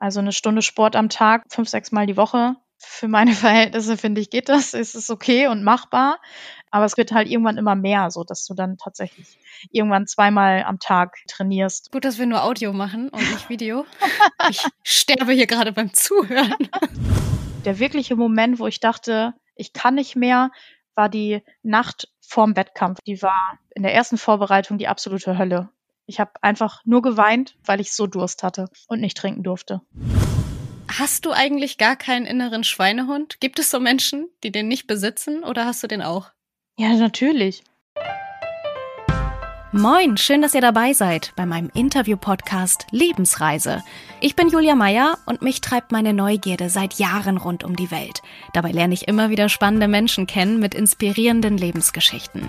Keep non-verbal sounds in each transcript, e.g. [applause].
Also eine Stunde Sport am Tag, fünf, sechs Mal die Woche. Für meine [laughs] Verhältnisse finde ich geht das, ist es okay und machbar. Aber es wird halt irgendwann immer mehr, so dass du dann tatsächlich irgendwann zweimal am Tag trainierst. Gut, dass wir nur Audio machen und nicht [laughs] Video. ich sterbe hier gerade beim Zuhören. [laughs] Der wirkliche Moment, wo ich dachte, ich kann nicht mehr, war die Nacht vorm Wettkampf. Die war in der ersten Vorbereitung die absolute Hölle. Ich habe einfach nur geweint, weil ich so Durst hatte und nicht trinken durfte. Hast du eigentlich gar keinen inneren Schweinehund? Gibt es so Menschen, die den nicht besitzen oder hast du den auch? Ja, natürlich. Moin, schön, dass ihr dabei seid bei meinem Interview-Podcast Lebensreise. Ich bin Julia Meyer und mich treibt meine Neugierde seit Jahren rund um die Welt. Dabei lerne ich immer wieder spannende Menschen kennen mit inspirierenden Lebensgeschichten.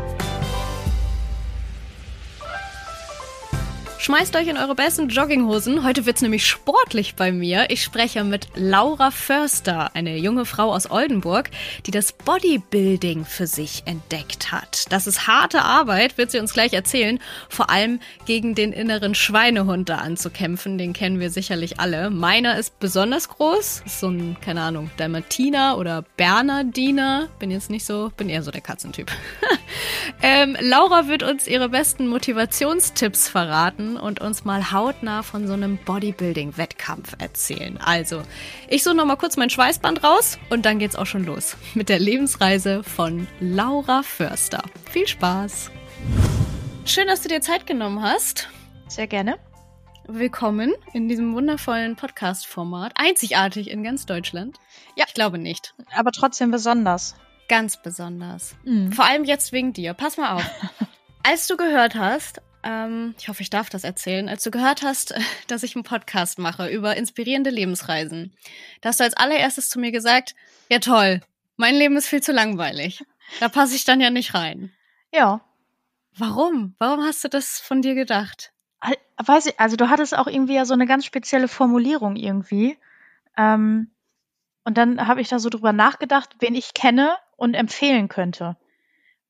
Schmeißt euch in eure besten Jogginghosen. Heute wird's nämlich sportlich bei mir. Ich spreche mit Laura Förster, eine junge Frau aus Oldenburg, die das Bodybuilding für sich entdeckt hat. Das ist harte Arbeit, wird sie uns gleich erzählen. Vor allem gegen den inneren Schweinehund da anzukämpfen. Den kennen wir sicherlich alle. Meiner ist besonders groß. Ist so ein, keine Ahnung, Dalmatiner oder Bernardiner. Bin jetzt nicht so, bin eher so der Katzentyp. [laughs] ähm, Laura wird uns ihre besten Motivationstipps verraten und uns mal hautnah von so einem Bodybuilding-Wettkampf erzählen. Also, ich suche noch mal kurz mein Schweißband raus und dann geht's auch schon los mit der Lebensreise von Laura Förster. Viel Spaß! Schön, dass du dir Zeit genommen hast. Sehr gerne. Willkommen in diesem wundervollen Podcast-Format. Einzigartig in ganz Deutschland. Ja. Ich glaube nicht. Aber trotzdem besonders. Ganz besonders. Mhm. Vor allem jetzt wegen dir. Pass mal auf. [laughs] Als du gehört hast, ähm, ich hoffe, ich darf das erzählen, als du gehört hast, [laughs] dass ich einen Podcast mache über inspirierende Lebensreisen, da hast du als allererstes zu mir gesagt, ja toll, mein Leben ist viel zu langweilig. Da passe ich dann ja nicht rein. Ja. Warum? Warum hast du das von dir gedacht? Weiß ich, also du hattest auch irgendwie ja so eine ganz spezielle Formulierung irgendwie. Ähm, und dann habe ich da so drüber nachgedacht, wen ich kenne und empfehlen könnte.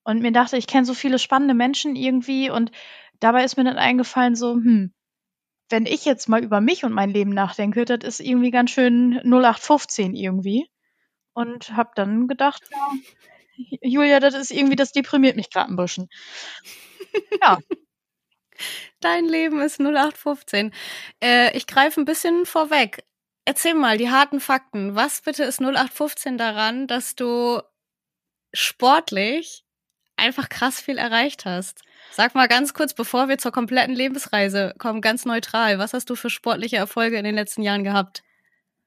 Und mir dachte, ich kenne so viele spannende Menschen irgendwie und dabei ist mir dann eingefallen, so, hm, wenn ich jetzt mal über mich und mein Leben nachdenke, das ist irgendwie ganz schön 0815 irgendwie. Und hab dann gedacht, ja, Julia, das ist irgendwie, das deprimiert mich gerade ein bisschen. Ja. [laughs] Dein Leben ist 0815. Äh, ich greife ein bisschen vorweg. Erzähl mal die harten Fakten. Was bitte ist 0815 daran, dass du sportlich einfach krass viel erreicht hast? Sag mal ganz kurz, bevor wir zur kompletten Lebensreise kommen, ganz neutral. Was hast du für sportliche Erfolge in den letzten Jahren gehabt?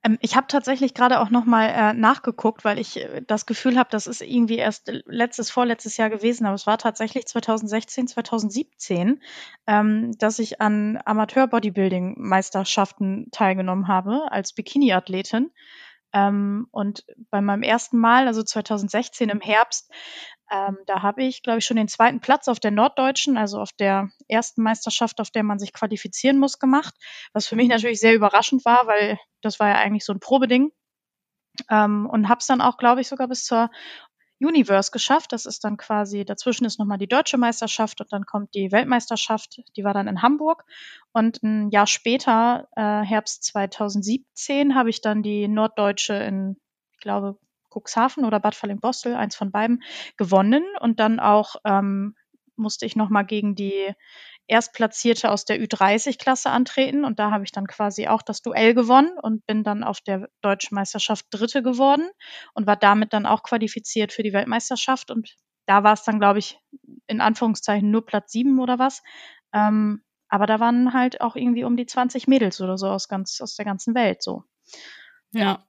Ähm, ich habe tatsächlich gerade auch noch mal äh, nachgeguckt, weil ich äh, das Gefühl habe, das ist irgendwie erst letztes, vorletztes Jahr gewesen, aber es war tatsächlich 2016, 2017, ähm, dass ich an Amateur-Bodybuilding-Meisterschaften teilgenommen habe als Bikini-Athletin. Ähm, und bei meinem ersten Mal, also 2016 im Herbst, ähm, da habe ich, glaube ich, schon den zweiten Platz auf der Norddeutschen, also auf der ersten Meisterschaft, auf der man sich qualifizieren muss, gemacht. Was für mich natürlich sehr überraschend war, weil das war ja eigentlich so ein Probeding. Ähm, und habe es dann auch, glaube ich, sogar bis zur Universe geschafft. Das ist dann quasi, dazwischen ist nochmal die deutsche Meisterschaft und dann kommt die Weltmeisterschaft, die war dann in Hamburg. Und ein Jahr später, äh, Herbst 2017, habe ich dann die Norddeutsche in, ich glaube, Cuxhaven oder Bad Falling-Bostel, eins von beiden, gewonnen. Und dann auch ähm, musste ich nochmal gegen die Erstplatzierte aus der Ü30-Klasse antreten. Und da habe ich dann quasi auch das Duell gewonnen und bin dann auf der deutschen Meisterschaft Dritte geworden und war damit dann auch qualifiziert für die Weltmeisterschaft. Und da war es dann, glaube ich, in Anführungszeichen nur Platz sieben oder was. Ähm, aber da waren halt auch irgendwie um die 20 Mädels oder so aus ganz, aus der ganzen Welt so. Ja.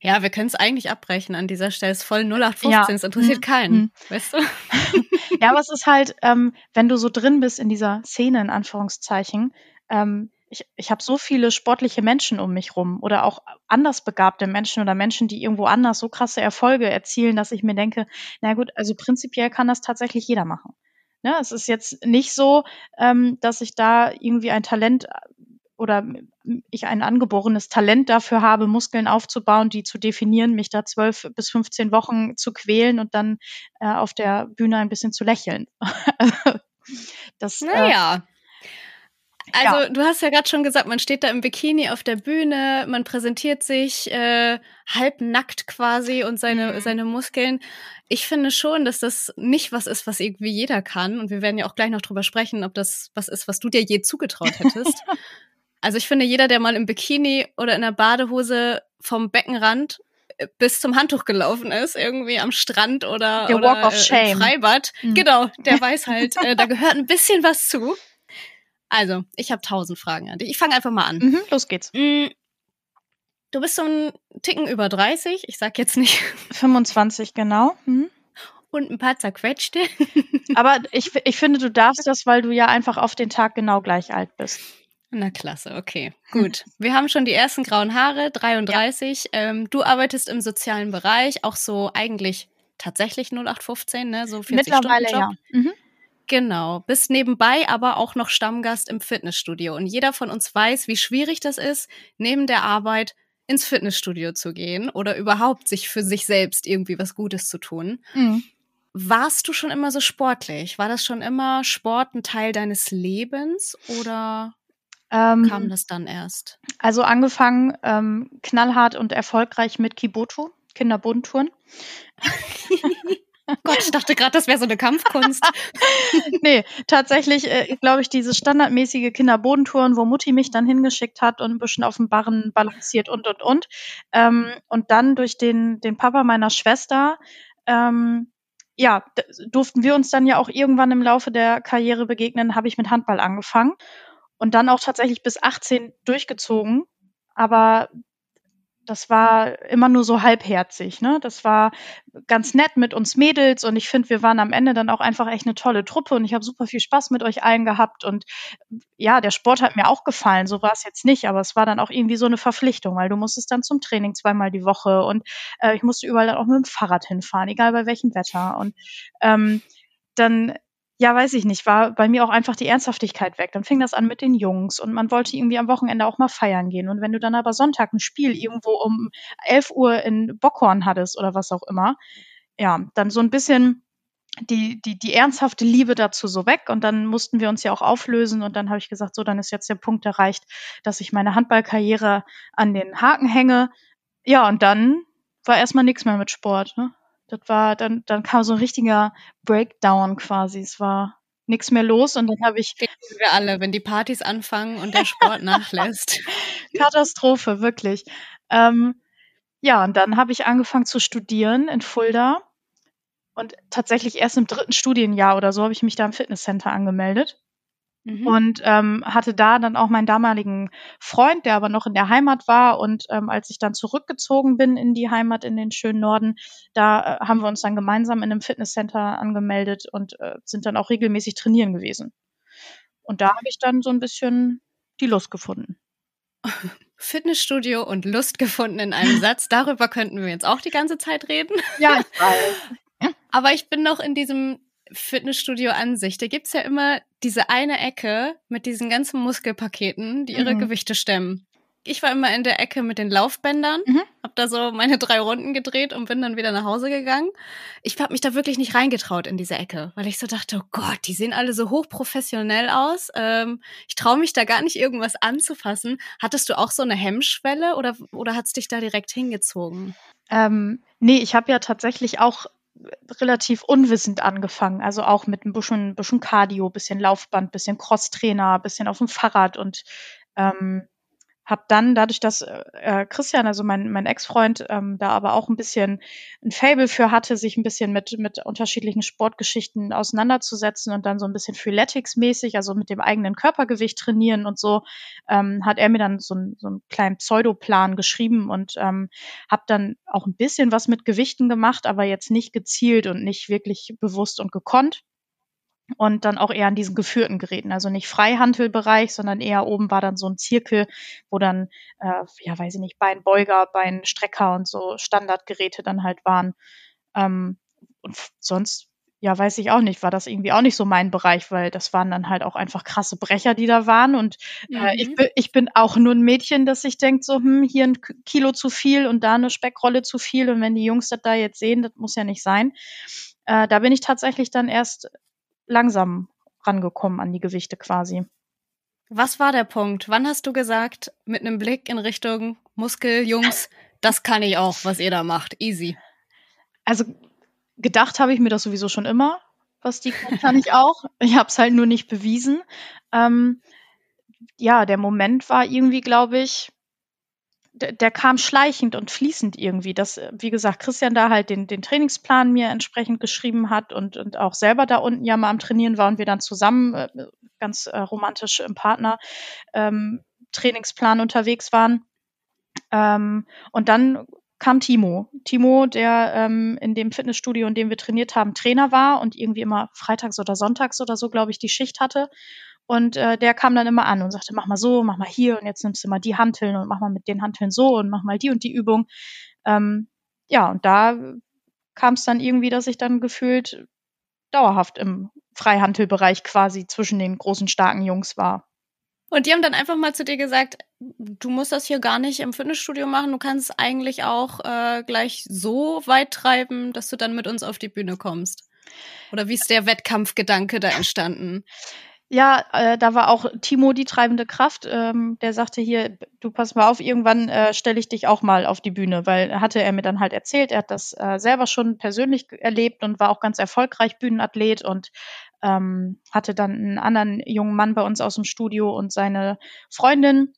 Ja, wir können es eigentlich abbrechen an dieser Stelle. Es ist voll 0815, ja. es interessiert mhm. keinen, mhm. weißt du? [laughs] ja, aber es ist halt, ähm, wenn du so drin bist in dieser Szene, in Anführungszeichen, ähm, ich, ich habe so viele sportliche Menschen um mich rum oder auch anders begabte Menschen oder Menschen, die irgendwo anders so krasse Erfolge erzielen, dass ich mir denke, na gut, also prinzipiell kann das tatsächlich jeder machen. Ne? Es ist jetzt nicht so, ähm, dass ich da irgendwie ein Talent oder ich ein angeborenes Talent dafür habe, Muskeln aufzubauen, die zu definieren, mich da zwölf bis 15 Wochen zu quälen und dann äh, auf der Bühne ein bisschen zu lächeln. [laughs] das, äh, naja. Äh, also ja. du hast ja gerade schon gesagt, man steht da im Bikini auf der Bühne, man präsentiert sich äh, halb nackt quasi und seine, mhm. seine Muskeln. Ich finde schon, dass das nicht was ist, was irgendwie jeder kann. Und wir werden ja auch gleich noch drüber sprechen, ob das was ist, was du dir je zugetraut hättest. [laughs] Also ich finde, jeder, der mal im Bikini oder in der Badehose vom Beckenrand äh, bis zum Handtuch gelaufen ist, irgendwie am Strand oder, der oder Walk of äh, Shame. im Freibad, mhm. genau, der weiß halt, [laughs] äh, da gehört ein bisschen was zu. Also, ich habe tausend Fragen an dich. Ich fange einfach mal an. Mhm, los geht's. Mm, du bist so ein Ticken über 30, ich sag jetzt nicht. [laughs] 25, genau. Mhm. Und ein paar zerquetschte. Aber ich, ich finde, du darfst das, weil du ja einfach auf den Tag genau gleich alt bist. Na klasse, okay. Gut. Wir haben schon die ersten grauen Haare, 33. Ja. Ähm, du arbeitest im sozialen Bereich, auch so eigentlich tatsächlich 0815, ne? So 40 Mittlerweile Stunden Job. ja. Mhm. Genau. Bist nebenbei aber auch noch Stammgast im Fitnessstudio. Und jeder von uns weiß, wie schwierig das ist, neben der Arbeit ins Fitnessstudio zu gehen oder überhaupt sich für sich selbst irgendwie was Gutes zu tun. Mhm. Warst du schon immer so sportlich? War das schon immer Sport ein Teil deines Lebens oder ähm, kam das dann erst? Also angefangen ähm, knallhart und erfolgreich mit Kiboto, Kinderbodentouren. [laughs] Gott, ich dachte gerade, das wäre so eine Kampfkunst. [laughs] nee, tatsächlich, äh, glaube ich, diese standardmäßige Kinderbodentouren, wo Mutti mich dann hingeschickt hat und ein bisschen auf dem Barren balanciert und, und, und. Ähm, und dann durch den, den Papa meiner Schwester, ähm, ja, durften wir uns dann ja auch irgendwann im Laufe der Karriere begegnen, habe ich mit Handball angefangen und dann auch tatsächlich bis 18 durchgezogen. Aber das war immer nur so halbherzig. Ne? Das war ganz nett mit uns Mädels und ich finde, wir waren am Ende dann auch einfach echt eine tolle Truppe und ich habe super viel Spaß mit euch allen gehabt und ja, der Sport hat mir auch gefallen, so war es jetzt nicht, aber es war dann auch irgendwie so eine Verpflichtung, weil du musstest dann zum Training zweimal die Woche und äh, ich musste überall dann auch mit dem Fahrrad hinfahren, egal bei welchem Wetter und ähm, dann ja, weiß ich nicht, war bei mir auch einfach die Ernsthaftigkeit weg. Dann fing das an mit den Jungs und man wollte irgendwie am Wochenende auch mal feiern gehen. Und wenn du dann aber Sonntag ein Spiel irgendwo um 11 Uhr in Bockhorn hattest oder was auch immer, ja, dann so ein bisschen die, die, die ernsthafte Liebe dazu so weg und dann mussten wir uns ja auch auflösen und dann habe ich gesagt, so, dann ist jetzt der Punkt erreicht, dass ich meine Handballkarriere an den Haken hänge. Ja, und dann war erstmal nichts mehr mit Sport. Ne? Das war, dann, dann kam so ein richtiger Breakdown quasi. Es war nichts mehr los und dann habe ich. Wir alle, wenn die Partys anfangen und der Sport [laughs] nachlässt. Katastrophe, wirklich. Ähm, ja, und dann habe ich angefangen zu studieren in Fulda. Und tatsächlich erst im dritten Studienjahr oder so habe ich mich da im Fitnesscenter angemeldet. Mhm. Und ähm, hatte da dann auch meinen damaligen Freund, der aber noch in der Heimat war. Und ähm, als ich dann zurückgezogen bin in die Heimat, in den schönen Norden, da äh, haben wir uns dann gemeinsam in einem Fitnesscenter angemeldet und äh, sind dann auch regelmäßig trainieren gewesen. Und da habe ich dann so ein bisschen die Lust gefunden. [laughs] Fitnessstudio und Lust gefunden in einem Satz. Darüber könnten wir jetzt auch die ganze Zeit reden. Ja, ich [laughs] weiß. Aber ich bin noch in diesem Fitnessstudio an sich, da gibt's ja immer diese eine Ecke mit diesen ganzen Muskelpaketen, die ihre mhm. Gewichte stemmen. Ich war immer in der Ecke mit den Laufbändern, mhm. hab da so meine drei Runden gedreht und bin dann wieder nach Hause gegangen. Ich habe mich da wirklich nicht reingetraut in diese Ecke, weil ich so dachte, oh Gott, die sehen alle so hochprofessionell aus. Ähm, ich traue mich da gar nicht irgendwas anzufassen. Hattest du auch so eine Hemmschwelle oder, oder hat's dich da direkt hingezogen? Ähm, nee, ich habe ja tatsächlich auch relativ unwissend angefangen. Also auch mit ein bisschen, bisschen Cardio, bisschen Laufband, bisschen Crosstrainer, bisschen auf dem Fahrrad und ähm, habe dann dadurch, dass äh, Christian, also mein, mein Ex-Freund, ähm, da aber auch ein bisschen ein Fable für hatte, sich ein bisschen mit, mit unterschiedlichen Sportgeschichten auseinanderzusetzen und dann so ein bisschen Freeletics-mäßig, also mit dem eigenen Körpergewicht trainieren und so, ähm, hat er mir dann so, ein, so einen kleinen Pseudoplan geschrieben und ähm, habe dann auch ein bisschen was mit Gewichten gemacht, aber jetzt nicht gezielt und nicht wirklich bewusst und gekonnt. Und dann auch eher an diesen geführten Geräten, also nicht Freihandelbereich, sondern eher oben war dann so ein Zirkel, wo dann, äh, ja, weiß ich nicht, Beinbeuger, Beinstrecker und so Standardgeräte dann halt waren. Ähm, und sonst, ja, weiß ich auch nicht, war das irgendwie auch nicht so mein Bereich, weil das waren dann halt auch einfach krasse Brecher, die da waren. Und äh, mhm. ich, ich bin auch nur ein Mädchen, das sich denkt, so, hm, hier ein Kilo zu viel und da eine Speckrolle zu viel. Und wenn die Jungs das da jetzt sehen, das muss ja nicht sein. Äh, da bin ich tatsächlich dann erst langsam rangekommen an die Gewichte quasi. Was war der Punkt? Wann hast du gesagt, mit einem Blick in Richtung Muskeljungs, das kann ich auch, was ihr da macht, easy? Also gedacht habe ich mir das sowieso schon immer, was die kann, kann ich auch. Ich habe es halt nur nicht bewiesen. Ähm, ja, der Moment war irgendwie, glaube ich, der, kam schleichend und fließend irgendwie. Dass, wie gesagt, Christian da halt den, den Trainingsplan mir entsprechend geschrieben hat und, und auch selber da unten ja mal am Trainieren war und wir dann zusammen äh, ganz äh, romantisch im Partner ähm, Trainingsplan unterwegs waren. Ähm, und dann kam Timo. Timo, der ähm, in dem Fitnessstudio, in dem wir trainiert haben, Trainer war und irgendwie immer freitags oder sonntags oder so, glaube ich, die Schicht hatte. Und äh, der kam dann immer an und sagte, mach mal so, mach mal hier und jetzt nimmst du mal die Hanteln und mach mal mit den Hanteln so und mach mal die und die Übung. Ähm, ja, und da kam es dann irgendwie, dass ich dann gefühlt dauerhaft im Freihandelbereich quasi zwischen den großen, starken Jungs war. Und die haben dann einfach mal zu dir gesagt, du musst das hier gar nicht im Fitnessstudio machen, du kannst eigentlich auch äh, gleich so weit treiben, dass du dann mit uns auf die Bühne kommst. Oder wie ist der Wettkampfgedanke da entstanden? Ja, äh, da war auch Timo die treibende Kraft. Ähm, der sagte hier, du pass mal auf, irgendwann äh, stelle ich dich auch mal auf die Bühne, weil hatte er mir dann halt erzählt, er hat das äh, selber schon persönlich erlebt und war auch ganz erfolgreich Bühnenathlet und ähm, hatte dann einen anderen jungen Mann bei uns aus dem Studio und seine Freundin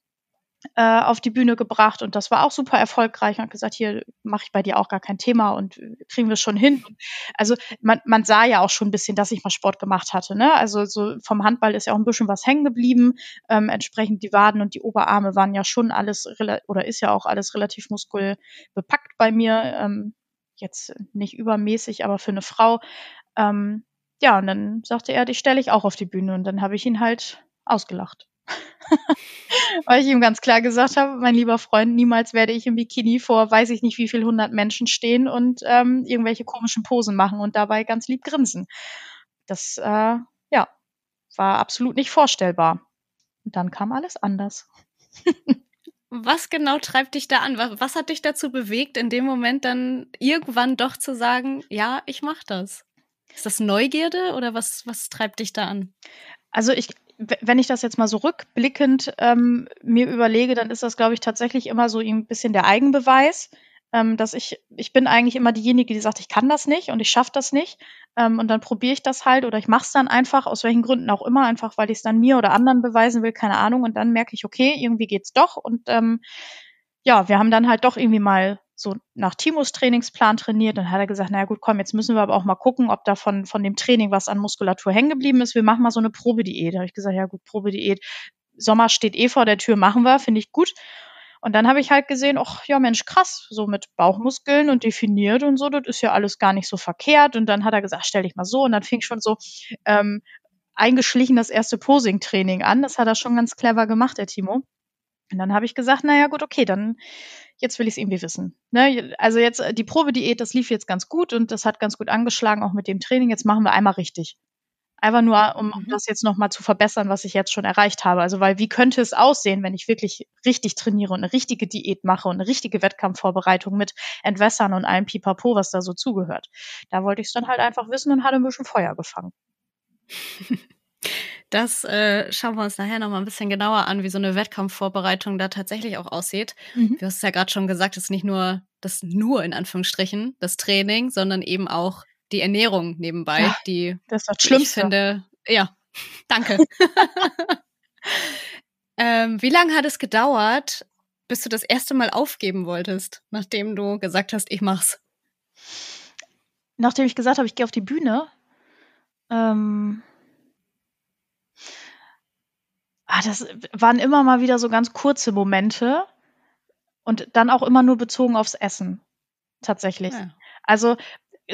äh, auf die Bühne gebracht und das war auch super erfolgreich und gesagt, hier mache ich bei dir auch gar kein Thema und kriegen wir schon hin. Also man, man sah ja auch schon ein bisschen, dass ich mal Sport gemacht hatte. Ne? Also so vom Handball ist ja auch ein bisschen was hängen geblieben. Ähm, entsprechend die Waden und die Oberarme waren ja schon alles oder ist ja auch alles relativ muskelbepackt bei mir. Ähm, jetzt nicht übermäßig, aber für eine Frau. Ähm, ja, und dann sagte er, dich stelle ich auch auf die Bühne und dann habe ich ihn halt ausgelacht. [laughs] Weil ich ihm ganz klar gesagt habe, mein lieber Freund, niemals werde ich im Bikini vor weiß ich nicht wie viel hundert Menschen stehen und ähm, irgendwelche komischen Posen machen und dabei ganz lieb grinsen. Das, äh, ja, war absolut nicht vorstellbar. Und dann kam alles anders. Was genau treibt dich da an? Was hat dich dazu bewegt, in dem Moment dann irgendwann doch zu sagen, ja, ich mach das? Ist das Neugierde oder was, was treibt dich da an? Also ich, wenn ich das jetzt mal so rückblickend ähm, mir überlege, dann ist das, glaube ich, tatsächlich immer so ein bisschen der Eigenbeweis, ähm, dass ich, ich bin eigentlich immer diejenige, die sagt, ich kann das nicht und ich schaffe das nicht. Ähm, und dann probiere ich das halt oder ich mache es dann einfach, aus welchen Gründen auch immer, einfach weil ich es dann mir oder anderen beweisen will, keine Ahnung. Und dann merke ich, okay, irgendwie geht's doch. Und ähm, ja, wir haben dann halt doch irgendwie mal so nach Timos Trainingsplan trainiert. Dann hat er gesagt, naja gut, komm, jetzt müssen wir aber auch mal gucken, ob da von, von dem Training was an Muskulatur hängen geblieben ist. Wir machen mal so eine Probediät. Da habe ich gesagt, ja gut, Probediät. Sommer steht eh vor der Tür, machen wir, finde ich gut. Und dann habe ich halt gesehen, ach ja Mensch, krass, so mit Bauchmuskeln und definiert und so, das ist ja alles gar nicht so verkehrt. Und dann hat er gesagt, stell dich mal so. Und dann fing schon so ähm, eingeschlichen das erste Posing-Training an. Das hat er schon ganz clever gemacht, der Timo. Und dann habe ich gesagt, naja gut, okay, dann jetzt will ich es irgendwie wissen. Ne? Also jetzt äh, die Probediät, das lief jetzt ganz gut und das hat ganz gut angeschlagen, auch mit dem Training. Jetzt machen wir einmal richtig. Einfach nur, um mhm. das jetzt nochmal zu verbessern, was ich jetzt schon erreicht habe. Also, weil wie könnte es aussehen, wenn ich wirklich richtig trainiere und eine richtige Diät mache und eine richtige Wettkampfvorbereitung mit Entwässern und allem Pipapo, was da so zugehört. Da wollte ich es dann halt einfach wissen und hatte ein bisschen Feuer gefangen. [laughs] Das äh, schauen wir uns nachher noch mal ein bisschen genauer an, wie so eine Wettkampfvorbereitung da tatsächlich auch aussieht. Mhm. Du hast es ja gerade schon gesagt, es ist nicht nur das nur in Anführungsstrichen das Training, sondern eben auch die Ernährung nebenbei, ja, die das ist das Schlimmste. Ich finde, ja, [laughs] danke. [laughs] ähm, wie lange hat es gedauert, bis du das erste Mal aufgeben wolltest, nachdem du gesagt hast, ich mach's? Nachdem ich gesagt habe, ich gehe auf die Bühne, ähm, Ah, das waren immer mal wieder so ganz kurze Momente und dann auch immer nur bezogen aufs Essen. Tatsächlich. Ja. Also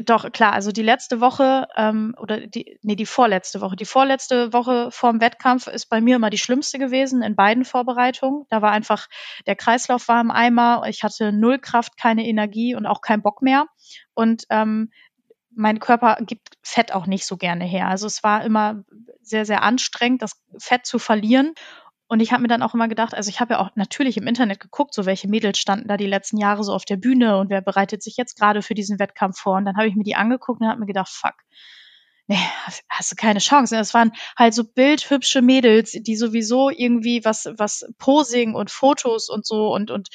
doch, klar, also die letzte Woche ähm, oder die, nee, die vorletzte Woche. Die vorletzte Woche vorm Wettkampf ist bei mir immer die schlimmste gewesen in beiden Vorbereitungen. Da war einfach, der Kreislauf war im Eimer, ich hatte null Kraft, keine Energie und auch keinen Bock mehr. Und ähm, mein Körper gibt Fett auch nicht so gerne her. Also es war immer sehr, sehr anstrengend, das Fett zu verlieren. Und ich habe mir dann auch immer gedacht, also ich habe ja auch natürlich im Internet geguckt, so welche Mädels standen da die letzten Jahre so auf der Bühne und wer bereitet sich jetzt gerade für diesen Wettkampf vor. Und dann habe ich mir die angeguckt und habe mir gedacht, fuck, nee, hast du keine Chance. Es waren halt so bildhübsche Mädels, die sowieso irgendwie was, was Posing und Fotos und so und, und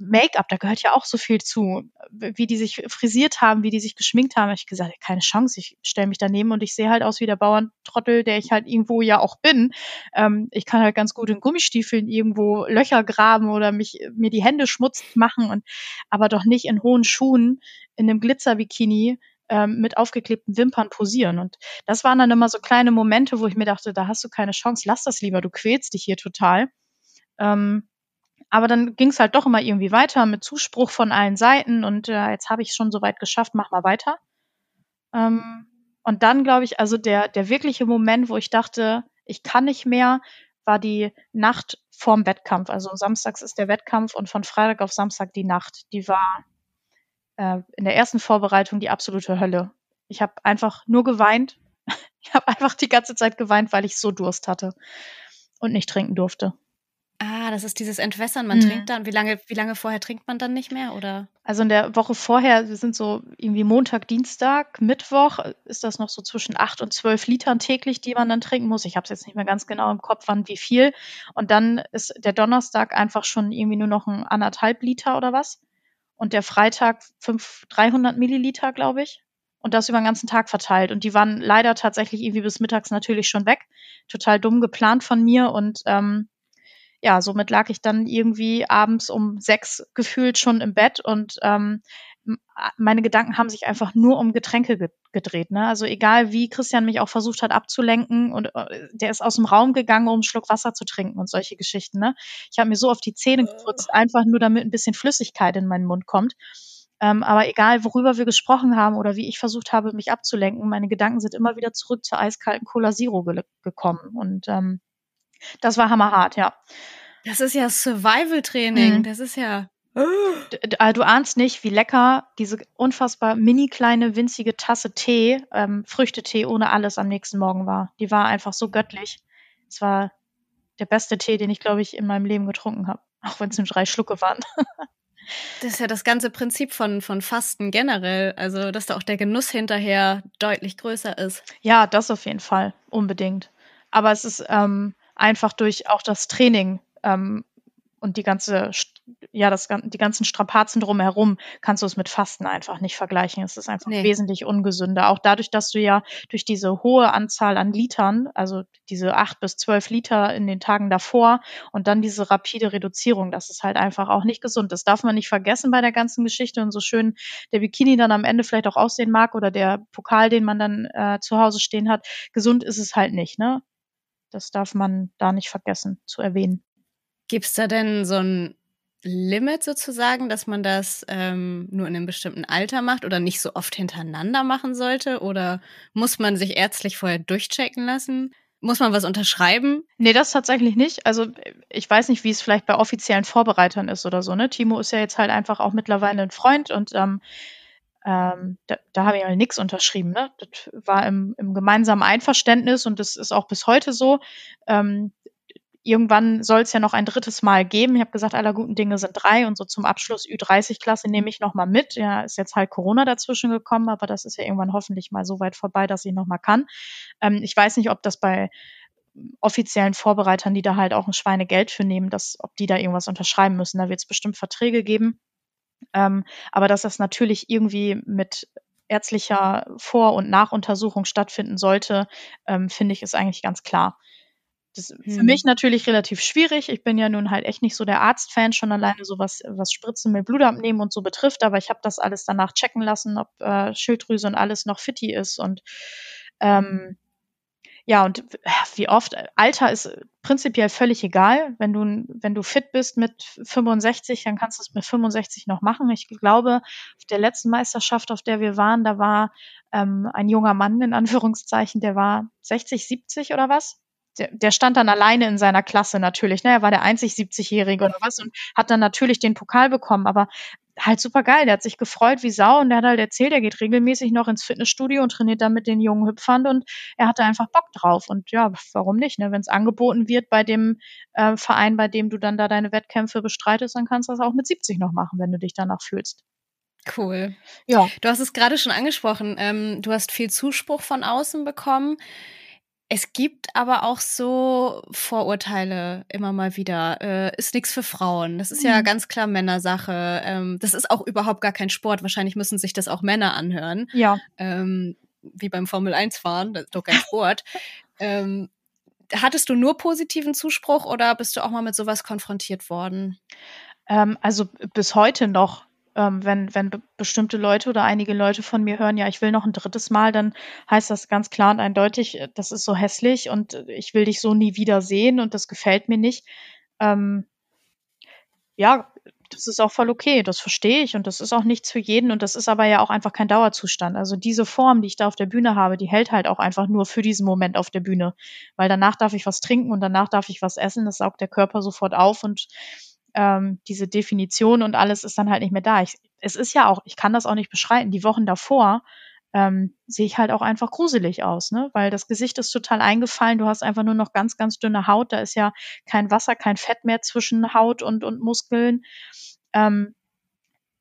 Make-up, da gehört ja auch so viel zu, wie die sich frisiert haben, wie die sich geschminkt haben. Ich gesagt, keine Chance, ich stelle mich daneben und ich sehe halt aus wie der Bauerntrottel, der ich halt irgendwo ja auch bin. Ähm, ich kann halt ganz gut in Gummistiefeln irgendwo Löcher graben oder mich mir die Hände schmutzig machen und aber doch nicht in hohen Schuhen in einem Glitzerbikini ähm, mit aufgeklebten Wimpern posieren. Und das waren dann immer so kleine Momente, wo ich mir dachte, da hast du keine Chance, lass das lieber, du quälst dich hier total. Ähm, aber dann ging es halt doch immer irgendwie weiter mit Zuspruch von allen Seiten und äh, jetzt habe ich schon so weit geschafft, mach mal weiter. Ähm, und dann glaube ich, also der, der wirkliche Moment, wo ich dachte, ich kann nicht mehr, war die Nacht vorm Wettkampf. Also samstags ist der Wettkampf und von Freitag auf Samstag die Nacht. Die war äh, in der ersten Vorbereitung die absolute Hölle. Ich habe einfach nur geweint. [laughs] Ich habe einfach die ganze Zeit geweint, weil ich so Durst hatte und nicht trinken durfte. Ah, das ist dieses Entwässern. Man mhm. trinkt dann. Wie lange, wie lange vorher trinkt man dann nicht mehr? Oder? Also in der Woche vorher, wir sind so irgendwie Montag, Dienstag, Mittwoch, ist das noch so zwischen acht und zwölf Litern täglich, die man dann trinken muss. Ich habe es jetzt nicht mehr ganz genau im Kopf, wann wie viel. Und dann ist der Donnerstag einfach schon irgendwie nur noch ein anderthalb Liter oder was. Und der Freitag fünf, 300 Milliliter, glaube ich. Und das über den ganzen Tag verteilt. Und die waren leider tatsächlich irgendwie bis mittags natürlich schon weg. Total dumm geplant von mir. Und ähm, ja, somit lag ich dann irgendwie abends um sechs gefühlt schon im Bett und ähm, meine Gedanken haben sich einfach nur um Getränke ge gedreht. Ne? Also egal wie Christian mich auch versucht hat abzulenken und äh, der ist aus dem Raum gegangen, um einen Schluck Wasser zu trinken und solche Geschichten. Ne? Ich habe mir so auf die Zähne geputzt, einfach nur damit ein bisschen Flüssigkeit in meinen Mund kommt. Ähm, aber egal, worüber wir gesprochen haben oder wie ich versucht habe, mich abzulenken, meine Gedanken sind immer wieder zurück zur eiskalten Cola Zero ge gekommen. Und ähm, das war hammerhart, ja. Das ist ja Survival-Training. Mhm. Das ist ja. Ah, du ahnst nicht, wie lecker diese unfassbar mini kleine winzige Tasse Tee, ähm, Früchtetee ohne alles am nächsten Morgen war. Die war einfach so göttlich. Es war der beste Tee, den ich, glaube ich, in meinem Leben getrunken habe. [laughs] Auch wenn es nur drei Schlucke waren. das ist ja das ganze Prinzip von, von Fasten generell. Also, dass da auch der Genuss hinterher deutlich größer ist. Ja, das auf jeden Fall. Unbedingt. Aber es ist ähm, einfach durch auch das Training ähm, und die ganze, ja, das, die ganzen Strapazen drumherum kannst du es mit Fasten einfach nicht vergleichen. Es ist einfach nee. wesentlich ungesünder. Auch dadurch, dass du ja durch diese hohe Anzahl an Litern, also diese acht bis zwölf Liter in den Tagen davor und dann diese rapide Reduzierung, das ist halt einfach auch nicht gesund. Das darf man nicht vergessen bei der ganzen Geschichte und so schön der Bikini dann am Ende vielleicht auch aussehen mag oder der Pokal, den man dann äh, zu Hause stehen hat. Gesund ist es halt nicht, ne? Das darf man da nicht vergessen zu erwähnen. Gibt es da denn so ein Limit sozusagen, dass man das ähm, nur in einem bestimmten Alter macht oder nicht so oft hintereinander machen sollte? Oder muss man sich ärztlich vorher durchchecken lassen? Muss man was unterschreiben? Nee, das tatsächlich nicht. Also ich weiß nicht, wie es vielleicht bei offiziellen Vorbereitern ist oder so. Ne? Timo ist ja jetzt halt einfach auch mittlerweile ein Freund und ähm, ähm, da, da habe ich ja nichts unterschrieben. Ne? Das war im, im gemeinsamen Einverständnis und das ist auch bis heute so. Ähm, irgendwann soll es ja noch ein drittes Mal geben. Ich habe gesagt, aller guten Dinge sind drei und so zum Abschluss Ü30-Klasse nehme ich noch mal mit. Ja, ist jetzt halt Corona dazwischen gekommen, aber das ist ja irgendwann hoffentlich mal so weit vorbei, dass ich noch mal kann. Ähm, ich weiß nicht, ob das bei offiziellen Vorbereitern, die da halt auch ein Schweinegeld für nehmen, dass, ob die da irgendwas unterschreiben müssen. Da wird es bestimmt Verträge geben. Ähm, aber dass das natürlich irgendwie mit ärztlicher Vor- und Nachuntersuchung stattfinden sollte, ähm, finde ich, ist eigentlich ganz klar. Das ist hm. für mich natürlich relativ schwierig. Ich bin ja nun halt echt nicht so der Arztfan, schon alleine so was, was Spritzen mit Blut abnehmen und so betrifft, aber ich habe das alles danach checken lassen, ob äh, Schilddrüse und alles noch fitti ist und ähm, ja, und wie oft, Alter ist prinzipiell völlig egal. Wenn du, wenn du fit bist mit 65, dann kannst du es mit 65 noch machen. Ich glaube, auf der letzten Meisterschaft, auf der wir waren, da war ähm, ein junger Mann in Anführungszeichen, der war 60, 70 oder was? Der, der stand dann alleine in seiner Klasse natürlich. Ne? Er war der einzig 70-Jährige oder was und hat dann natürlich den Pokal bekommen. Aber halt super geil. Der hat sich gefreut wie Sau und der hat halt erzählt, er geht regelmäßig noch ins Fitnessstudio und trainiert dann mit den jungen Hüpfern und er hatte einfach Bock drauf. Und ja, warum nicht? Ne? Wenn es angeboten wird bei dem äh, Verein, bei dem du dann da deine Wettkämpfe bestreitest, dann kannst du das auch mit 70 noch machen, wenn du dich danach fühlst. Cool. Ja. Du hast es gerade schon angesprochen. Ähm, du hast viel Zuspruch von außen bekommen. Es gibt aber auch so Vorurteile immer mal wieder. Äh, ist nichts für Frauen. Das ist mhm. ja ganz klar Männersache. Ähm, das ist auch überhaupt gar kein Sport. Wahrscheinlich müssen sich das auch Männer anhören. Ja. Ähm, wie beim Formel 1 fahren. Das ist doch kein Sport. [laughs] ähm, hattest du nur positiven Zuspruch oder bist du auch mal mit sowas konfrontiert worden? Ähm, also bis heute noch ähm, wenn, wenn bestimmte Leute oder einige Leute von mir hören, ja, ich will noch ein drittes Mal, dann heißt das ganz klar und eindeutig, äh, das ist so hässlich und äh, ich will dich so nie wieder sehen und das gefällt mir nicht. Ähm, ja, das ist auch voll okay, das verstehe ich und das ist auch nichts für jeden und das ist aber ja auch einfach kein Dauerzustand. Also diese Form, die ich da auf der Bühne habe, die hält halt auch einfach nur für diesen Moment auf der Bühne, weil danach darf ich was trinken und danach darf ich was essen, das saugt der Körper sofort auf und ähm, diese Definition und alles ist dann halt nicht mehr da. Ich, es ist ja auch, ich kann das auch nicht beschreiten. Die Wochen davor ähm, sehe ich halt auch einfach gruselig aus, ne? Weil das Gesicht ist total eingefallen. Du hast einfach nur noch ganz, ganz dünne Haut. Da ist ja kein Wasser, kein Fett mehr zwischen Haut und, und Muskeln. Ähm,